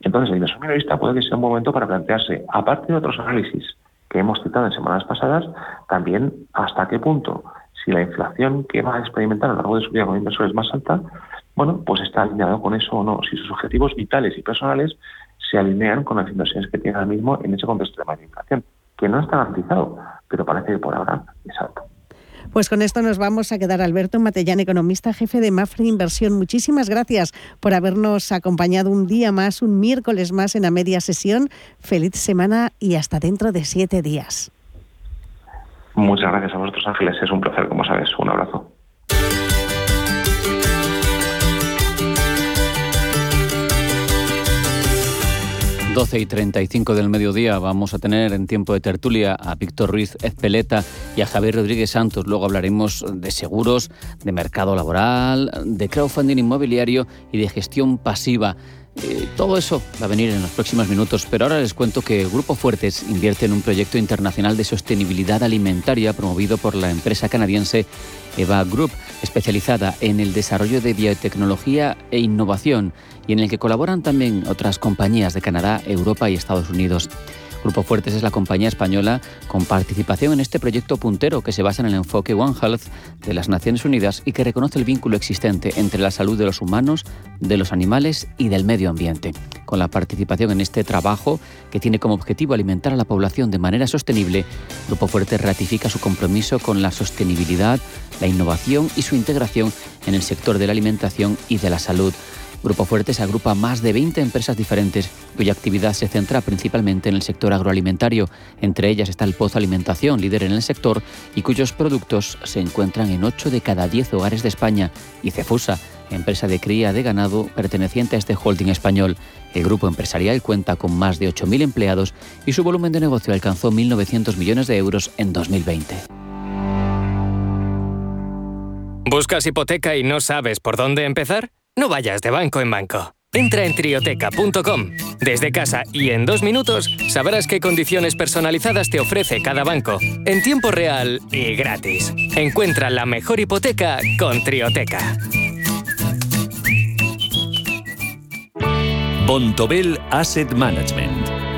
Entonces el inversor minorista puede que sea un momento para plantearse, aparte de otros análisis que hemos citado en semanas pasadas, también hasta qué punto, si la inflación que va a experimentar a lo largo de su vida con inversores es más alta, bueno, pues está alineado con eso o no, si sus objetivos vitales y personales se alinean con las inversiones que tiene ahora mismo en ese contexto de mayor inflación, que no está garantizado, pero parece que por ahora es alto. Pues con esto nos vamos a quedar. Alberto Matellán, economista jefe de Mafre Inversión. Muchísimas gracias por habernos acompañado un día más, un miércoles más en la media sesión. Feliz semana y hasta dentro de siete días. Muchas gracias a vosotros, Ángeles. Es un placer, como sabes. Un abrazo. 12 y 35 del mediodía vamos a tener en tiempo de tertulia a Víctor Ruiz Ezpeleta y a Javier Rodríguez Santos. Luego hablaremos de seguros, de mercado laboral, de crowdfunding inmobiliario y de gestión pasiva. Eh, todo eso va a venir en los próximos minutos, pero ahora les cuento que Grupo Fuertes invierte en un proyecto internacional de sostenibilidad alimentaria promovido por la empresa canadiense Eva Group, especializada en el desarrollo de biotecnología e innovación y en el que colaboran también otras compañías de Canadá, Europa y Estados Unidos. Grupo Fuertes es la compañía española con participación en este proyecto puntero que se basa en el enfoque One Health de las Naciones Unidas y que reconoce el vínculo existente entre la salud de los humanos, de los animales y del medio ambiente. Con la participación en este trabajo, que tiene como objetivo alimentar a la población de manera sostenible, Grupo Fuertes ratifica su compromiso con la sostenibilidad, la innovación y su integración en el sector de la alimentación y de la salud. Grupo Fuertes agrupa más de 20 empresas diferentes cuya actividad se centra principalmente en el sector agroalimentario. Entre ellas está el Pozo Alimentación, líder en el sector y cuyos productos se encuentran en 8 de cada 10 hogares de España. Y Cefusa, empresa de cría de ganado perteneciente a este holding español. El grupo empresarial cuenta con más de 8.000 empleados y su volumen de negocio alcanzó 1.900 millones de euros en 2020. ¿Buscas hipoteca y no sabes por dónde empezar? No vayas de banco en banco. Entra en trioteca.com. Desde casa y en dos minutos sabrás qué condiciones personalizadas te ofrece cada banco, en tiempo real y gratis. Encuentra la mejor hipoteca con Trioteca. Bontobel Asset Management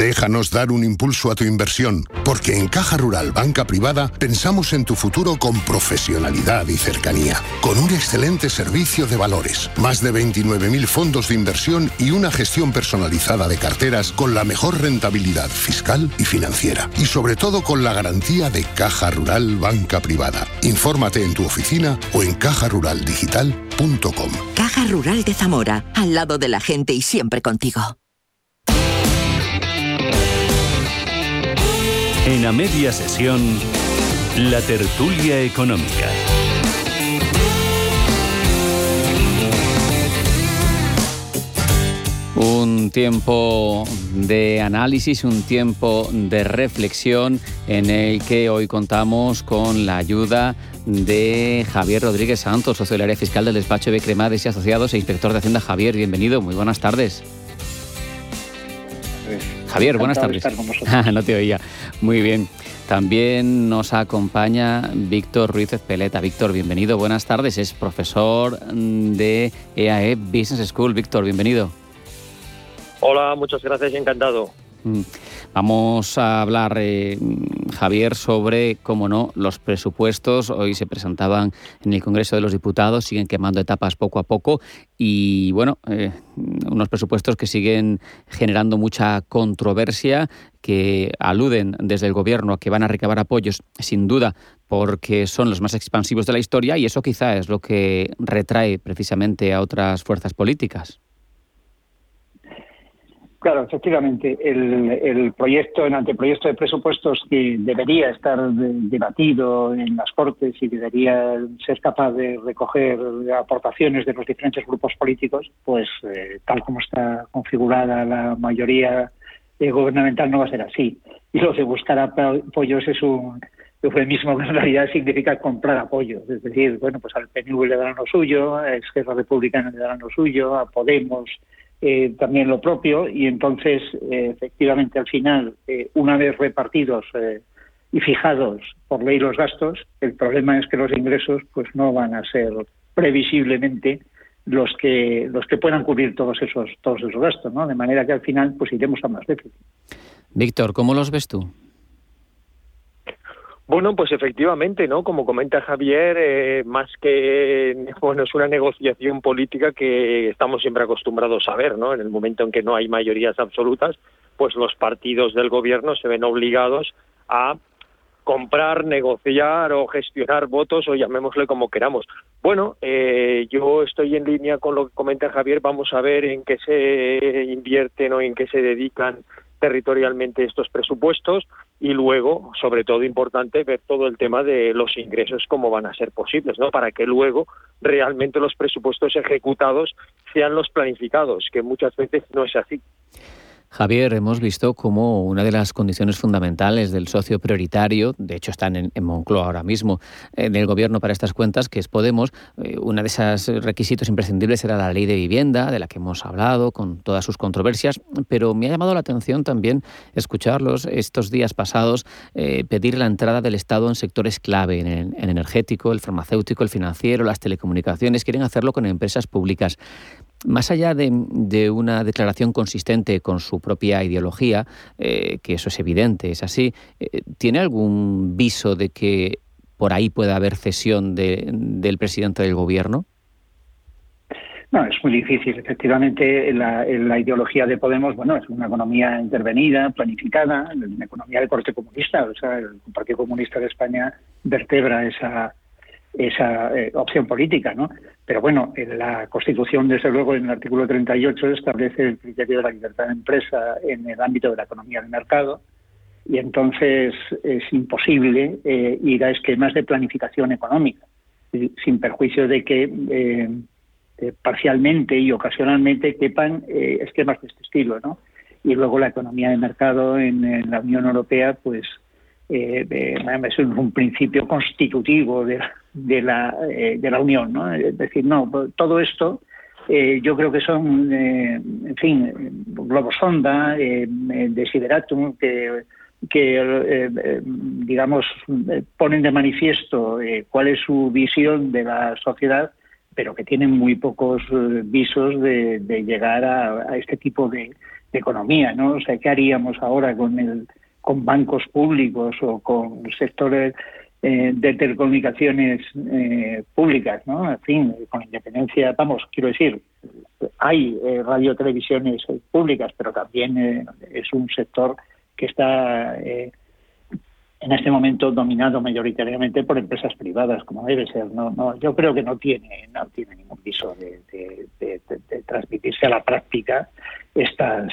Déjanos dar un impulso a tu inversión, porque en Caja Rural Banca Privada pensamos en tu futuro con profesionalidad y cercanía, con un excelente servicio de valores, más de 29.000 fondos de inversión y una gestión personalizada de carteras con la mejor rentabilidad fiscal y financiera, y sobre todo con la garantía de Caja Rural Banca Privada. Infórmate en tu oficina o en cajaruraldigital.com. Caja Rural de Zamora, al lado de la gente y siempre contigo. En a media sesión, la tertulia económica. Un tiempo de análisis, un tiempo de reflexión en el que hoy contamos con la ayuda de Javier Rodríguez Santos, socio del área fiscal del despacho de Cremades y Asociados e inspector de Hacienda. Javier, bienvenido, muy buenas tardes. Javier, buenas tardes. no te oía. Muy bien. También nos acompaña Víctor Ruiz Espeleta. Víctor, bienvenido, buenas tardes. Es profesor de EAE Business School. Víctor, bienvenido. Hola, muchas gracias y encantado. Mm. Vamos a hablar, eh, Javier, sobre, cómo no, los presupuestos. Hoy se presentaban en el Congreso de los Diputados, siguen quemando etapas poco a poco y, bueno, eh, unos presupuestos que siguen generando mucha controversia, que aluden desde el Gobierno a que van a recabar apoyos, sin duda, porque son los más expansivos de la historia y eso quizá es lo que retrae precisamente a otras fuerzas políticas. Claro, efectivamente, el, proyecto, el anteproyecto de presupuestos que debería estar debatido en las Cortes y debería ser capaz de recoger aportaciones de los diferentes grupos políticos, pues eh, tal como está configurada la mayoría eh, gubernamental no va a ser así. Y lo de buscar apoyos es un eufemismo que en realidad significa comprar apoyos. Es decir, bueno, pues al PNV le darán lo suyo, a Esquerra Republicana le darán lo suyo, a Podemos eh, también lo propio y entonces eh, efectivamente al final eh, una vez repartidos y fijados por ley los gastos el problema es que los ingresos pues no van a ser previsiblemente los que los que puedan cubrir todos esos todos gastos no de manera que al final pues iremos a más déficit. Víctor cómo los ves tú bueno, pues efectivamente, ¿no? Como comenta Javier, eh, más que bueno, es una negociación política que estamos siempre acostumbrados a ver, ¿no? En el momento en que no hay mayorías absolutas, pues los partidos del gobierno se ven obligados a comprar, negociar o gestionar votos o llamémosle como queramos. Bueno, eh, yo estoy en línea con lo que comenta Javier. Vamos a ver en qué se invierten o en qué se dedican territorialmente estos presupuestos y luego, sobre todo importante, ver todo el tema de los ingresos, cómo van a ser posibles, ¿no? Para que luego realmente los presupuestos ejecutados sean los planificados, que muchas veces no es así. Javier, hemos visto como una de las condiciones fundamentales del socio prioritario, de hecho están en, Moncloa ahora mismo, en el gobierno para estas cuentas, que es Podemos, eh, una de esos requisitos imprescindibles era la ley de vivienda, de la que hemos hablado, con todas sus controversias, pero me ha llamado la atención también escucharlos estos días pasados eh, pedir la entrada del Estado en sectores clave, en el energético, el farmacéutico, el financiero, las telecomunicaciones, quieren hacerlo con empresas públicas más allá de, una declaración consistente con su propia ideología, eh, que eso es evidente, es así, eh, ¿tiene algún viso de que por ahí pueda haber cesión del presidente del gobierno? No, es muy difícil. Efectivamente, la, la, ideología de Podemos, bueno, es una economía intervenida, planificada, una economía de corte comunista. O sea, el Partido Comunista de España vertebra esa, esa eh, opción política, ¿no? Pero bueno, en la Constitución, desde luego, en el artículo 38 establece el criterio de la libertad de empresa en el ámbito de la economía de mercado y entonces es imposible eh, ir a esquemas de planificación económica, sin perjuicio de que eh, parcialmente y ocasionalmente quepan esquemas de este estilo, ¿no? Y luego la economía de mercado en, la Unión Europea, pues eh, es un principio constitutivo de, de la, eh, de la Unión. ¿no? Es decir, no, todo esto eh, yo creo que son, eh, en fin, globos sonda, eh, desideratum, que, que digamos, ponen de manifiesto cuál es su visión de la sociedad, pero que tienen muy pocos visos de, llegar a, este tipo de, de, economía. ¿no? O sea, ¿qué haríamos ahora con, el, con bancos públicos o con sectores eh, de telecomunicaciones eh, públicas, ¿no? En fin, con independencia, vamos, quiero decir, hay eh, radiotelevisiones públicas, pero también eh, es un sector que está en este momento dominado mayoritariamente por empresas privadas, como debe ser. No, no, yo creo que no tiene, no tiene ningún viso de, de transmitirse a la práctica estas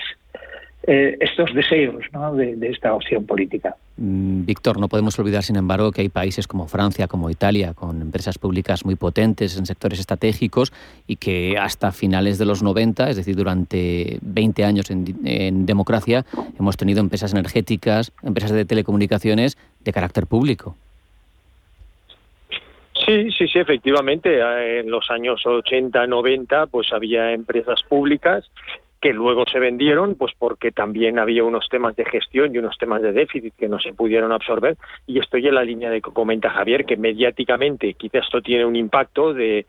eh, estos deseos de, esta opción política. Mm, Víctor, no podemos olvidar, sin embargo, que hay países como Francia, como Italia, con empresas públicas muy potentes en sectores estratégicos y que hasta finales de los 90, es decir, durante 20 años en, democracia, hemos tenido empresas energéticas, empresas de telecomunicaciones de carácter público. Sí, sí, sí, efectivamente. En los años 80, 90, pues había empresas públicas que luego se vendieron, pues porque también había unos temas de gestión y unos temas de déficit que no se pudieron absorber. Y estoy en la línea de que comenta Javier, que mediáticamente quizás esto tiene un impacto de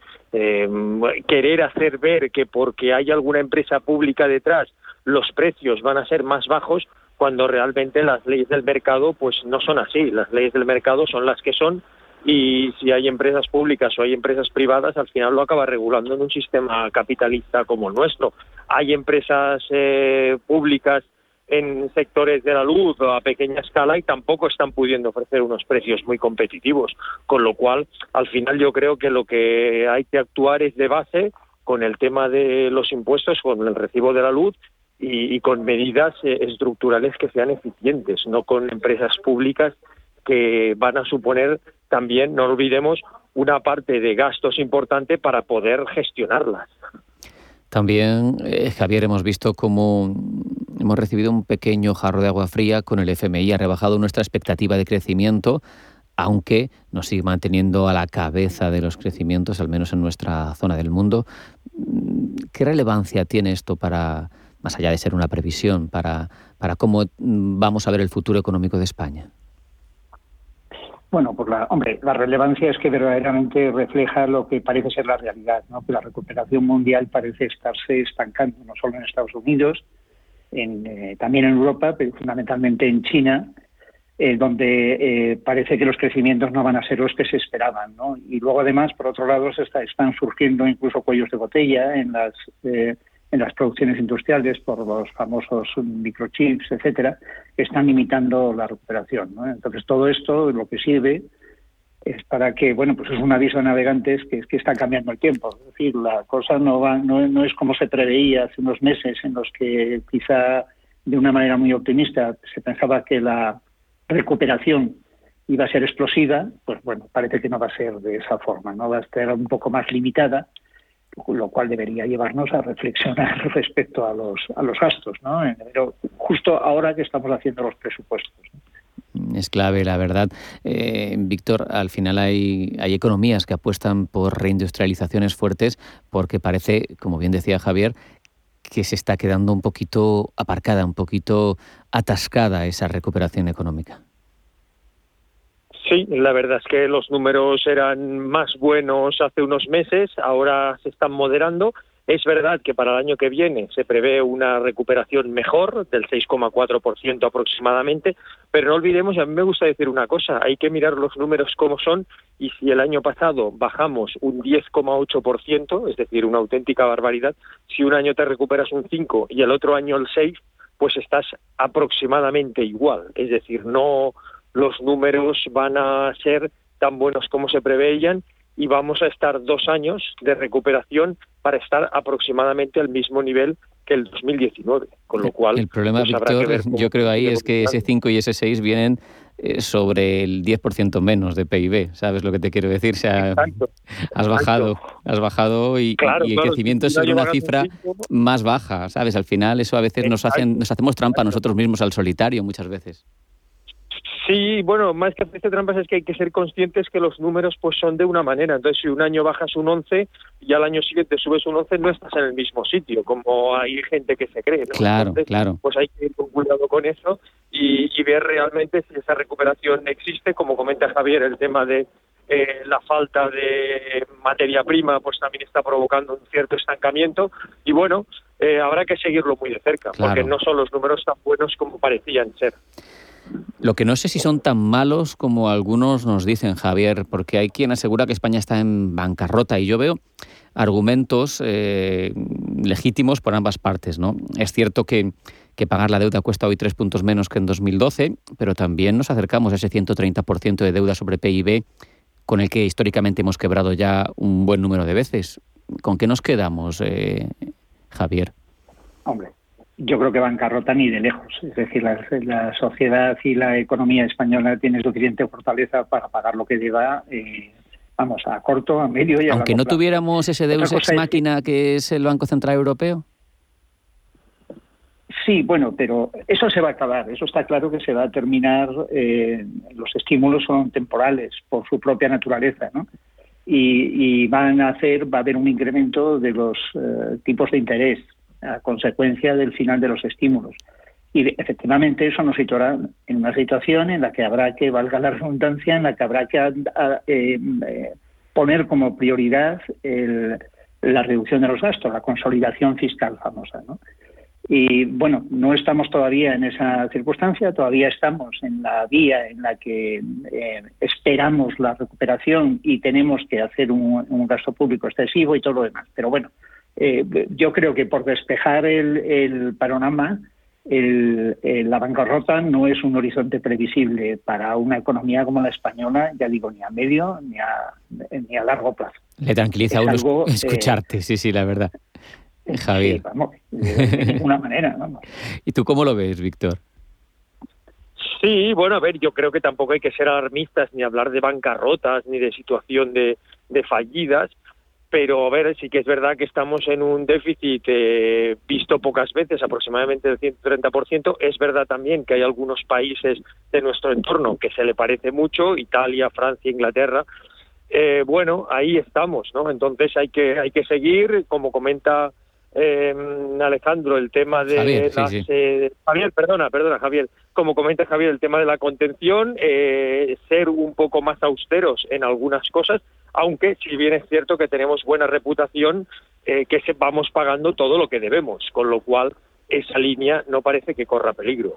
querer hacer ver que porque hay alguna empresa pública detrás los precios van a ser más bajos, cuando realmente las leyes del mercado pues no son así. Las leyes del mercado son las que son y si hay empresas públicas o hay empresas privadas, al final lo acaba regulando en un sistema capitalista como el nuestro. Hay empresas eh, públicas en sectores de la luz a pequeña escala y tampoco están pudiendo ofrecer unos precios muy competitivos, con lo cual al final yo creo que lo que hay que actuar es de base con el tema de los impuestos, con el recibo de la luz y, con medidas eh, estructurales que sean eficientes, no con empresas públicas que van a suponer también, no olvidemos, una parte de gastos importante para poder gestionarlas. También, eh, Javier, hemos visto cómo hemos recibido un pequeño jarro de agua fría con el FMI. Ha rebajado nuestra expectativa de crecimiento, aunque nos sigue manteniendo a la cabeza de los crecimientos, al menos en nuestra zona del mundo. ¿Qué relevancia tiene esto para, más allá de ser una previsión, para, para cómo vamos a ver el futuro económico de España? Bueno, pues la, hombre, la relevancia es que verdaderamente refleja lo que parece ser la realidad, ¿no? que la recuperación mundial parece estarse estancando, no solo en Estados Unidos, en, eh, también en Europa, pero fundamentalmente en China, eh, donde eh, parece que los crecimientos no van a ser los que se esperaban. ¿no? Y luego, además, por otro lado, se está, están surgiendo incluso cuellos de botella en las en las producciones industriales por los famosos microchips, etcétera, que están limitando la recuperación. Entonces, todo esto lo que sirve es para que, bueno, pues es un aviso a navegantes que es que está cambiando el tiempo. Es decir, la cosa no, va, no, no es como se preveía hace unos meses en los que quizá de una manera muy optimista se pensaba que la recuperación iba a ser explosiva, pues bueno, parece que no va a ser de esa forma, no va a estar un poco más limitada lo cual debería llevarnos a reflexionar respecto a los, a los gastos, ¿no? Pero justo ahora que estamos haciendo los presupuestos. Es clave, la verdad. Eh, Víctor, al final hay, hay economías que apuestan por reindustrializaciones fuertes porque parece, como bien decía Javier, que se está quedando un poquito aparcada, un poquito atascada esa recuperación económica. Sí, la verdad es que los números eran más buenos hace unos meses, ahora se están moderando. Es verdad que para el año que viene se prevé una recuperación mejor, del 6,4% aproximadamente, pero no olvidemos, a mí me gusta decir una cosa, hay que mirar los números como son y si el año pasado bajamos un 10,8%, es decir, una auténtica barbaridad, si un año te recuperas un 5 y el otro año el 6, pues estás aproximadamente igual, es decir, no los números van a ser tan buenos como se preveían y vamos a estar dos años de recuperación para estar aproximadamente al mismo nivel que el 2019, con lo cual... El problema, pues, Víctor, yo creo ahí es que ese 5 y ese 6 vienen eh, sobre el 10% menos de PIB, ¿sabes lo que te quiero decir? O sea, has bajado, has bajado y, y el crecimiento es sobre una cifra más baja, ¿sabes? Al final eso a veces nos hacen nos hacemos trampa nosotros mismos al solitario muchas veces. Sí, bueno, más que hacerse trampas es que hay que ser conscientes que los números pues son de una manera. Entonces, si un año bajas un 11 y al año siguiente subes un 11, no estás en el mismo sitio, como hay gente que se cree. Claro, claro. Pues hay que ir con cuidado con eso y, ver realmente si esa recuperación existe. Como comenta Javier, el tema de eh, la falta de materia prima pues también está provocando un cierto estancamiento y bueno, eh, habrá que seguirlo muy de cerca, porque no son los números tan buenos como parecían ser. Lo que no sé si son tan malos como algunos nos dicen, Javier, porque hay quien asegura que España está en bancarrota y yo veo argumentos eh, legítimos por ambas partes. ¿no? Es cierto que, que, pagar la deuda cuesta hoy tres puntos menos que en 2012, pero también nos acercamos a ese 130% de deuda sobre PIB con el que históricamente hemos quebrado ya un buen número de veces. ¿Con qué nos quedamos, eh, Javier? Hombre, yo creo que bancarrota ni de lejos. Es decir, la, sociedad y la economía española tienen suficiente fortaleza para pagar lo que lleva, eh, vamos, a corto, a medio y a Aunque no tuviéramos ese deus ex máquina que es el Banco Central Europeo. Sí, bueno, pero eso se va a acabar. Eso está claro que se va a terminar. Eh, los estímulos son temporales por su propia naturaleza, ¿no? Y, van a hacer, va a haber un incremento de los eh, tipos de interés a consecuencia del final de los estímulos. Y efectivamente eso nos situará en una situación en la que habrá que, valga la redundancia, en la que habrá que eh, eh, poner como prioridad la reducción de los gastos, la consolidación fiscal famosa. Y bueno, no estamos todavía en esa circunstancia, todavía estamos en la vía en la que eh, esperamos la recuperación y tenemos que hacer un, gasto público excesivo y todo lo demás. Pero bueno, eh, yo creo que por despejar el, panorama, la bancarrota no es un horizonte previsible para una economía como la española, ya digo, ni a medio ni a, ni a largo plazo. Le tranquiliza a uno eh, escucharte, sí, sí, la verdad. Javier. de ninguna manera. ¿Y tú cómo lo ves, Víctor? Sí, bueno, a ver, yo creo que tampoco hay que ser alarmistas ni hablar de bancarrotas ni de situación de, fallidas, pero a ver, sí que es verdad que estamos en un déficit eh, visto pocas veces, aproximadamente del 130%. Es verdad también que hay algunos países de nuestro entorno que se le parece mucho, Italia, Francia, Inglaterra. Eh, bueno, ahí estamos, ¿no? Entonces hay que hay que seguir, como comenta eh, Alejandro, el tema de Javier, eh, Javier, perdona, perdona, Javier. Como comenta Javier, el tema de la contención, eh, ser un poco más austeros en algunas cosas, aunque si bien es cierto que tenemos buena reputación, eh, que se, vamos pagando todo lo que debemos, con lo cual esa línea no parece que corra peligro.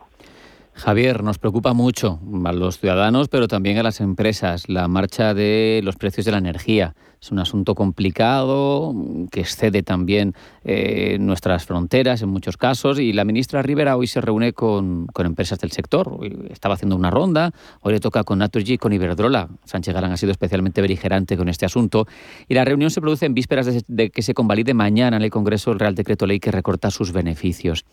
Javier, nos preocupa mucho a los ciudadanos, pero también a las empresas, la marcha de los precios de la energía. Es un asunto complicado que excede también eh, nuestras fronteras en muchos casos y la ministra Rivera hoy se reúne con, empresas del sector. estaba haciendo una ronda, hoy le toca con Naturgy y con Iberdrola. Sánchez Galán ha sido especialmente beligerante con este asunto y la reunión se produce en vísperas de, de que se convalide mañana en el Congreso el Real Decreto Ley que recorta sus beneficios.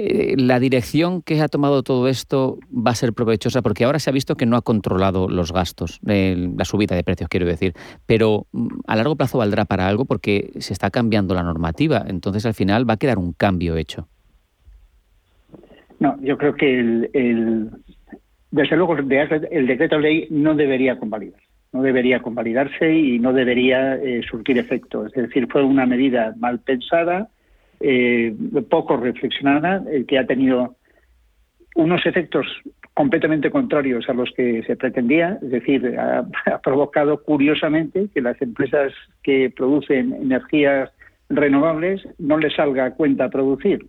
Eh, la dirección que ha tomado todo esto va a ser provechosa porque ahora se ha visto que no ha controlado los gastos, la subida de precios quiero decir, pero mm, a largo plazo valdrá para algo porque se está cambiando la normativa, entonces al final va a quedar un cambio hecho. No, yo creo que el, desde luego el decreto ley no debería convalidar, no debería convalidarse y no debería eh, surtir efecto, es decir, fue una medida mal pensada eh, poco reflexionada, eh, que ha tenido unos efectos completamente contrarios a los que se pretendía, es decir, ha, provocado curiosamente que las empresas que producen energías renovables no les salga a cuenta producir.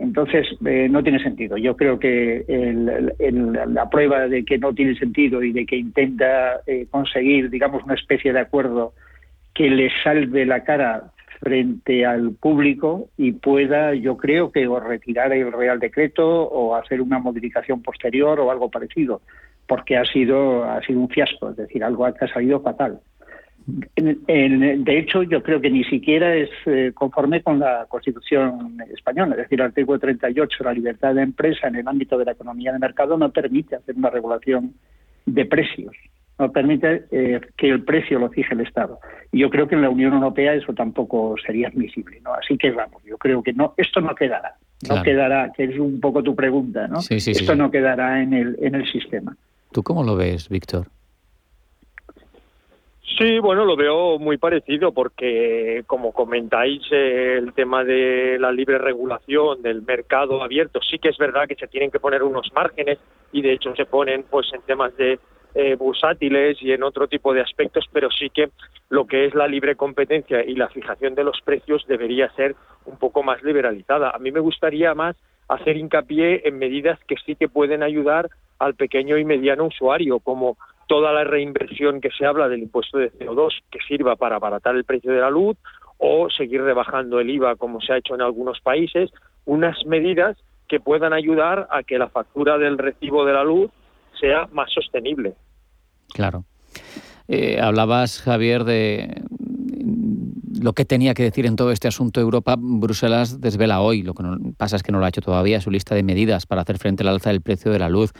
Entonces, eh, no tiene sentido. Yo creo que la prueba de que no tiene sentido y de que intenta eh, conseguir, digamos, una especie de acuerdo que le salve la cara frente al público y pueda, yo creo que o retirar el Real Decreto o hacer una modificación posterior o algo parecido, porque ha sido ha sido un fiasco, es decir, algo que ha salido fatal. de hecho, yo creo que ni siquiera es eh, conforme con la Constitución española, es decir, el artículo 38, la libertad de empresa en el ámbito de la economía de mercado no permite hacer una regulación de precios no permite eh, que el precio lo fije el Estado. Y yo creo que en la Unión Europea eso tampoco sería admisible, ¿no? Así que vamos, yo creo que no, esto no quedará, no quedará, que es un poco tu pregunta, ¿no? esto no quedará en el, en el sistema. ¿Tú cómo lo ves, Víctor? Sí, bueno, lo veo muy parecido porque, como comentáis, eh, el tema de la libre regulación del mercado abierto, sí que es verdad que se tienen que poner unos márgenes y de hecho se ponen pues en temas de eh, bursátiles y en otro tipo de aspectos, pero sí que lo que es la libre competencia y la fijación de los precios debería ser un poco más liberalizada. A mí me gustaría más hacer hincapié en medidas que sí que pueden ayudar al pequeño y mediano usuario, como toda la reinversión que se habla del impuesto de CO2 que sirva para abaratar el precio de la luz o seguir rebajando el IVA como se ha hecho en algunos países, unas medidas que puedan ayudar a que la factura del recibo de la luz sea más sostenible. Claro. Eh, hablabas, Javier, de lo que tenía que decir en todo este asunto Europa. Bruselas desvela hoy, lo que pasa es que no lo ha hecho todavía, su lista de medidas para hacer frente al alza del precio de la luz.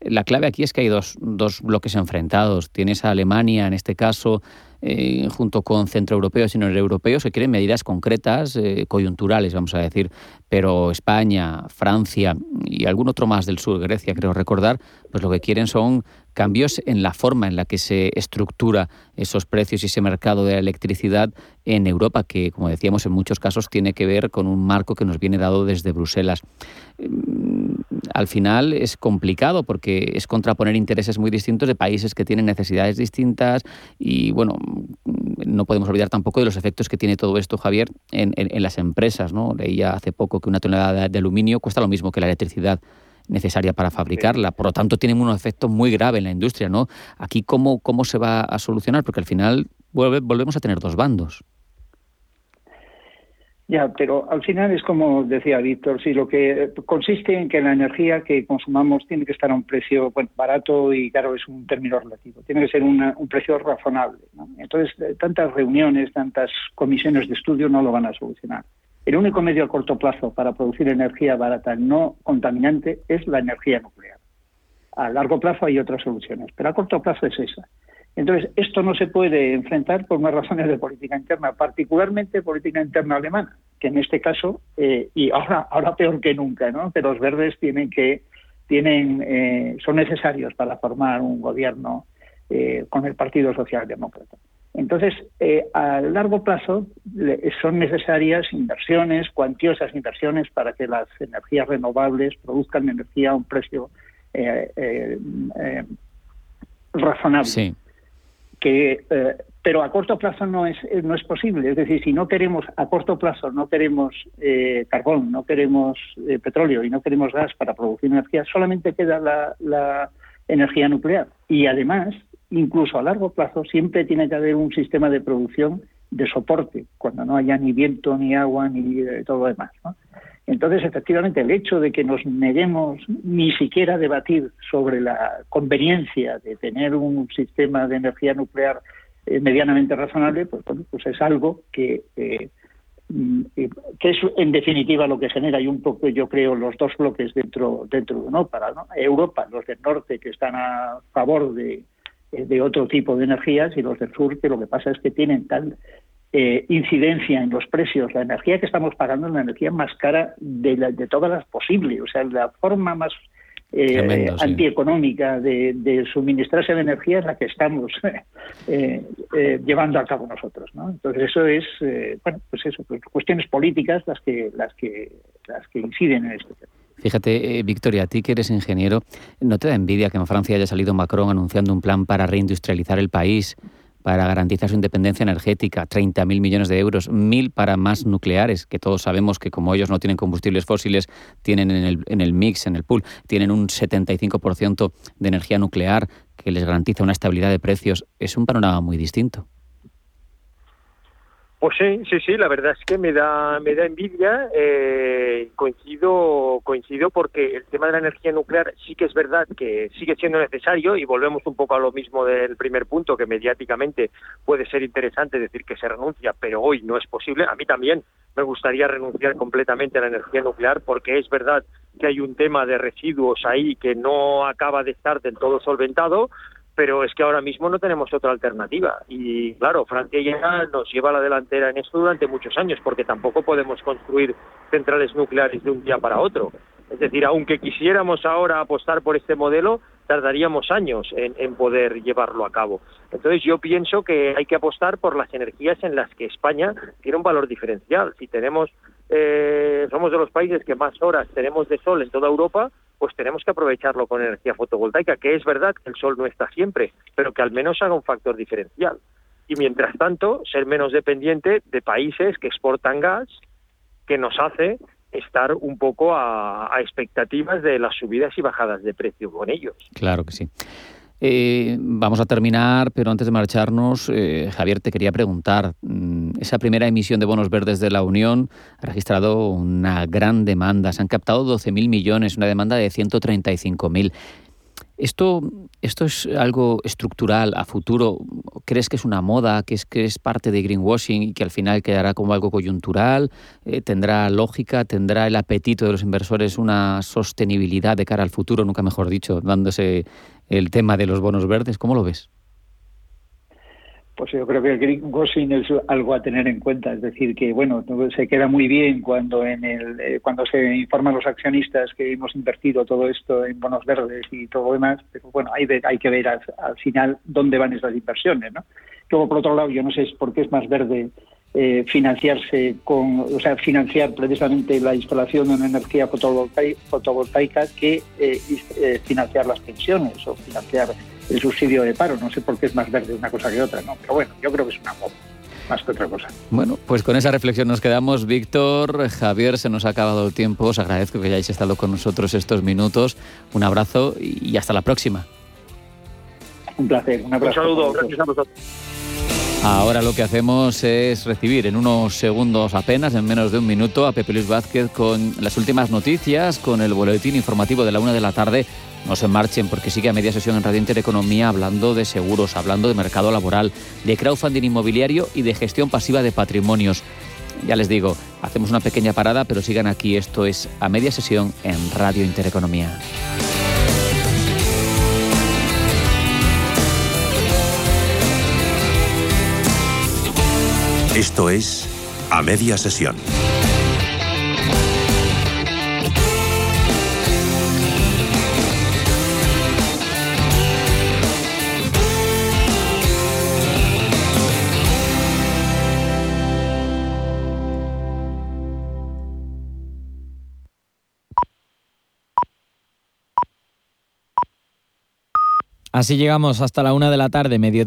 La clave aquí es que hay dos, dos bloques enfrentados. Tienes a Alemania, en este caso, eh, junto con centroeuropeos y noreuropeos, que quieren medidas concretas, eh, coyunturales, vamos a decir, pero España, Francia y algún otro más del sur, Grecia, creo recordar, pues lo que quieren son cambios en la forma en la que se estructura esos precios y ese mercado de la electricidad en Europa, que, como decíamos, en muchos casos tiene que ver con un marco que nos viene dado desde Bruselas. Mm, al final es complicado porque es contraponer intereses muy distintos de países que tienen necesidades distintas y, bueno, no podemos olvidar tampoco de los efectos que tiene todo esto, Javier, en, las empresas. ¿no? Leía hace poco que una tonelada de aluminio cuesta lo mismo que la electricidad necesaria para fabricarla. Por lo tanto, tienen un efecto muy grave en la industria. ¿no? Aquí, ¿cómo, cómo se va a solucionar? Porque al final volvemos a tener dos bandos. Ya, pero al final es como decía Víctor, si lo que consiste en que la energía que consumamos tiene que estar a un precio bueno, barato y claro, es un término relativo, tiene que ser un precio razonable. Entonces, eh, tantas reuniones, tantas comisiones de estudio no lo van a solucionar. El único medio a corto plazo para producir energía barata no contaminante es la energía nuclear. A largo plazo hay otras soluciones, pero a corto plazo es esa. Entonces, esto no se puede enfrentar por unas razones de política interna, particularmente política interna alemana, que en este caso, eh, y ahora, ahora peor que nunca, ¿no? que los verdes tienen que, tienen, eh, son necesarios para formar un gobierno eh, con el Partido Socialdemócrata. Entonces, a largo plazo son necesarias inversiones, cuantiosas inversiones, para que las energías renovables produzcan energía a un precio razonable. Sí. Que eh, pero a corto plazo no es no es posible. Es decir si no queremos a corto plazo no queremos eh, carbón no queremos eh, petróleo y no queremos gas para producir energía solamente queda la, la, energía nuclear. Y además incluso a largo plazo siempre tiene que haber un sistema de producción de soporte cuando no haya ni viento ni agua ni todo lo demás ¿no? Entonces, efectivamente, el hecho de que nos neguemos ni siquiera a debatir sobre la conveniencia de tener un sistema de energía nuclear eh, medianamente razonable, pues, pues es algo que, eh, mm, que es en definitiva lo que genera y un poco, yo creo, los dos bloques dentro, dentro de Europa. ¿no? Europa, los del norte que están a favor de, de otro tipo de energías y los del sur que lo que pasa es que tienen tal eh, incidencia en los precios. La energía que estamos pagando es la energía más cara de, de todas las posibles. O sea, la forma más eh, antieconómica de, de, suministrarse de energía es la que estamos eh, llevando a cabo nosotros. ¿no? Entonces eso es, bueno, pues eso, pues cuestiones políticas las que las que las que inciden en este tema. Fíjate, Victoria, a ti que eres ingeniero, ¿no te da envidia que en Francia haya salido Macron anunciando un plan para reindustrializar el país? para garantizar su independencia energética, 30.000 millones de euros, 1.000 para más nucleares, que todos sabemos que como ellos no tienen combustibles fósiles, tienen en el, en el mix, en el pool, tienen un 75% de energía nuclear que les garantiza una estabilidad de precios. Es un panorama muy distinto. Pues sí, sí, sí, la verdad es que me da, me da envidia. Eh, coincido, coincido porque el tema de la energía nuclear sí que es verdad que sigue siendo necesario y volvemos un poco a lo mismo del primer punto, que mediáticamente puede ser interesante decir que se renuncia, pero hoy no es posible. A mí también me gustaría renunciar completamente a la energía nuclear porque es verdad que hay un tema de residuos ahí que no acaba de estar del todo solventado pero es que ahora mismo no tenemos otra alternativa. Y claro, Francia ya nos lleva a la delantera en esto durante muchos años, porque tampoco podemos construir centrales nucleares de un día para otro. Es decir, aunque quisiéramos ahora apostar por este modelo, tardaríamos años en, poder llevarlo a cabo. Entonces yo pienso que hay que apostar por las energías en las que España tiene un valor diferencial. Si tenemos, eh, somos de los países que más horas tenemos de sol en toda Europa, pues tenemos que aprovecharlo con energía fotovoltaica, que es verdad que el sol no está siempre, pero que al menos haga un factor diferencial. Y mientras tanto, ser menos dependiente de países que exportan gas, que nos hace estar un poco a, a expectativas de las subidas y bajadas de precio con ellos. Claro que sí. Eh, vamos a terminar, pero antes de marcharnos, eh, Javier, te quería preguntar, mm, esa primera emisión de bonos verdes de la Unión ha registrado una gran demanda, se han captado 12.000 millones, una demanda de 135.000. ¿Esto, ¿Esto es algo estructural a futuro? ¿Crees que es una moda, que es, que es parte de greenwashing y que al final quedará como algo coyuntural? Eh, ¿Tendrá lógica? ¿Tendrá el apetito de los inversores una sostenibilidad de cara al futuro, nunca mejor dicho, dándose el tema de los bonos verdes? ¿Cómo lo ves? Pues yo creo que el greenwashing es algo a tener en cuenta, es decir, que bueno, se queda muy bien cuando en el eh, cuando se informan los accionistas que hemos invertido todo esto en bonos verdes y todo lo demás, pero bueno, hay, hay que ver al, final dónde van esas inversiones, ¿no? Luego, por otro lado, yo no sé por qué es más verde eh, financiarse con, o sea, financiar precisamente la instalación de una energía fotovoltaica, que eh, eh, financiar las pensiones o financiar el subsidio de paro. No sé por qué es más verde una cosa que otra, ¿no? Pero bueno, yo creo que es una moda más que otra cosa. Bueno, pues con esa reflexión nos quedamos. Víctor, Javier, se nos ha acabado el tiempo. Os agradezco que hayáis estado con nosotros estos minutos. Un abrazo y hasta la próxima. Un placer, un abrazo. Un saludo, gracias a vosotros. Ahora lo que hacemos es recibir en unos segundos apenas, en menos de un minuto, a Pepe Luis Vázquez con las últimas noticias, con el boletín informativo de la una de la tarde. No se marchen porque sigue a media sesión en Radio Intereconomía hablando de seguros, hablando de mercado laboral, de crowdfunding inmobiliario y de gestión pasiva de patrimonios. Ya les digo, hacemos una pequeña parada, pero sigan aquí. Esto es a media sesión en Radio Intereconomía. Esto es A Media Sesión. Así llegamos hasta la una de la tarde, medio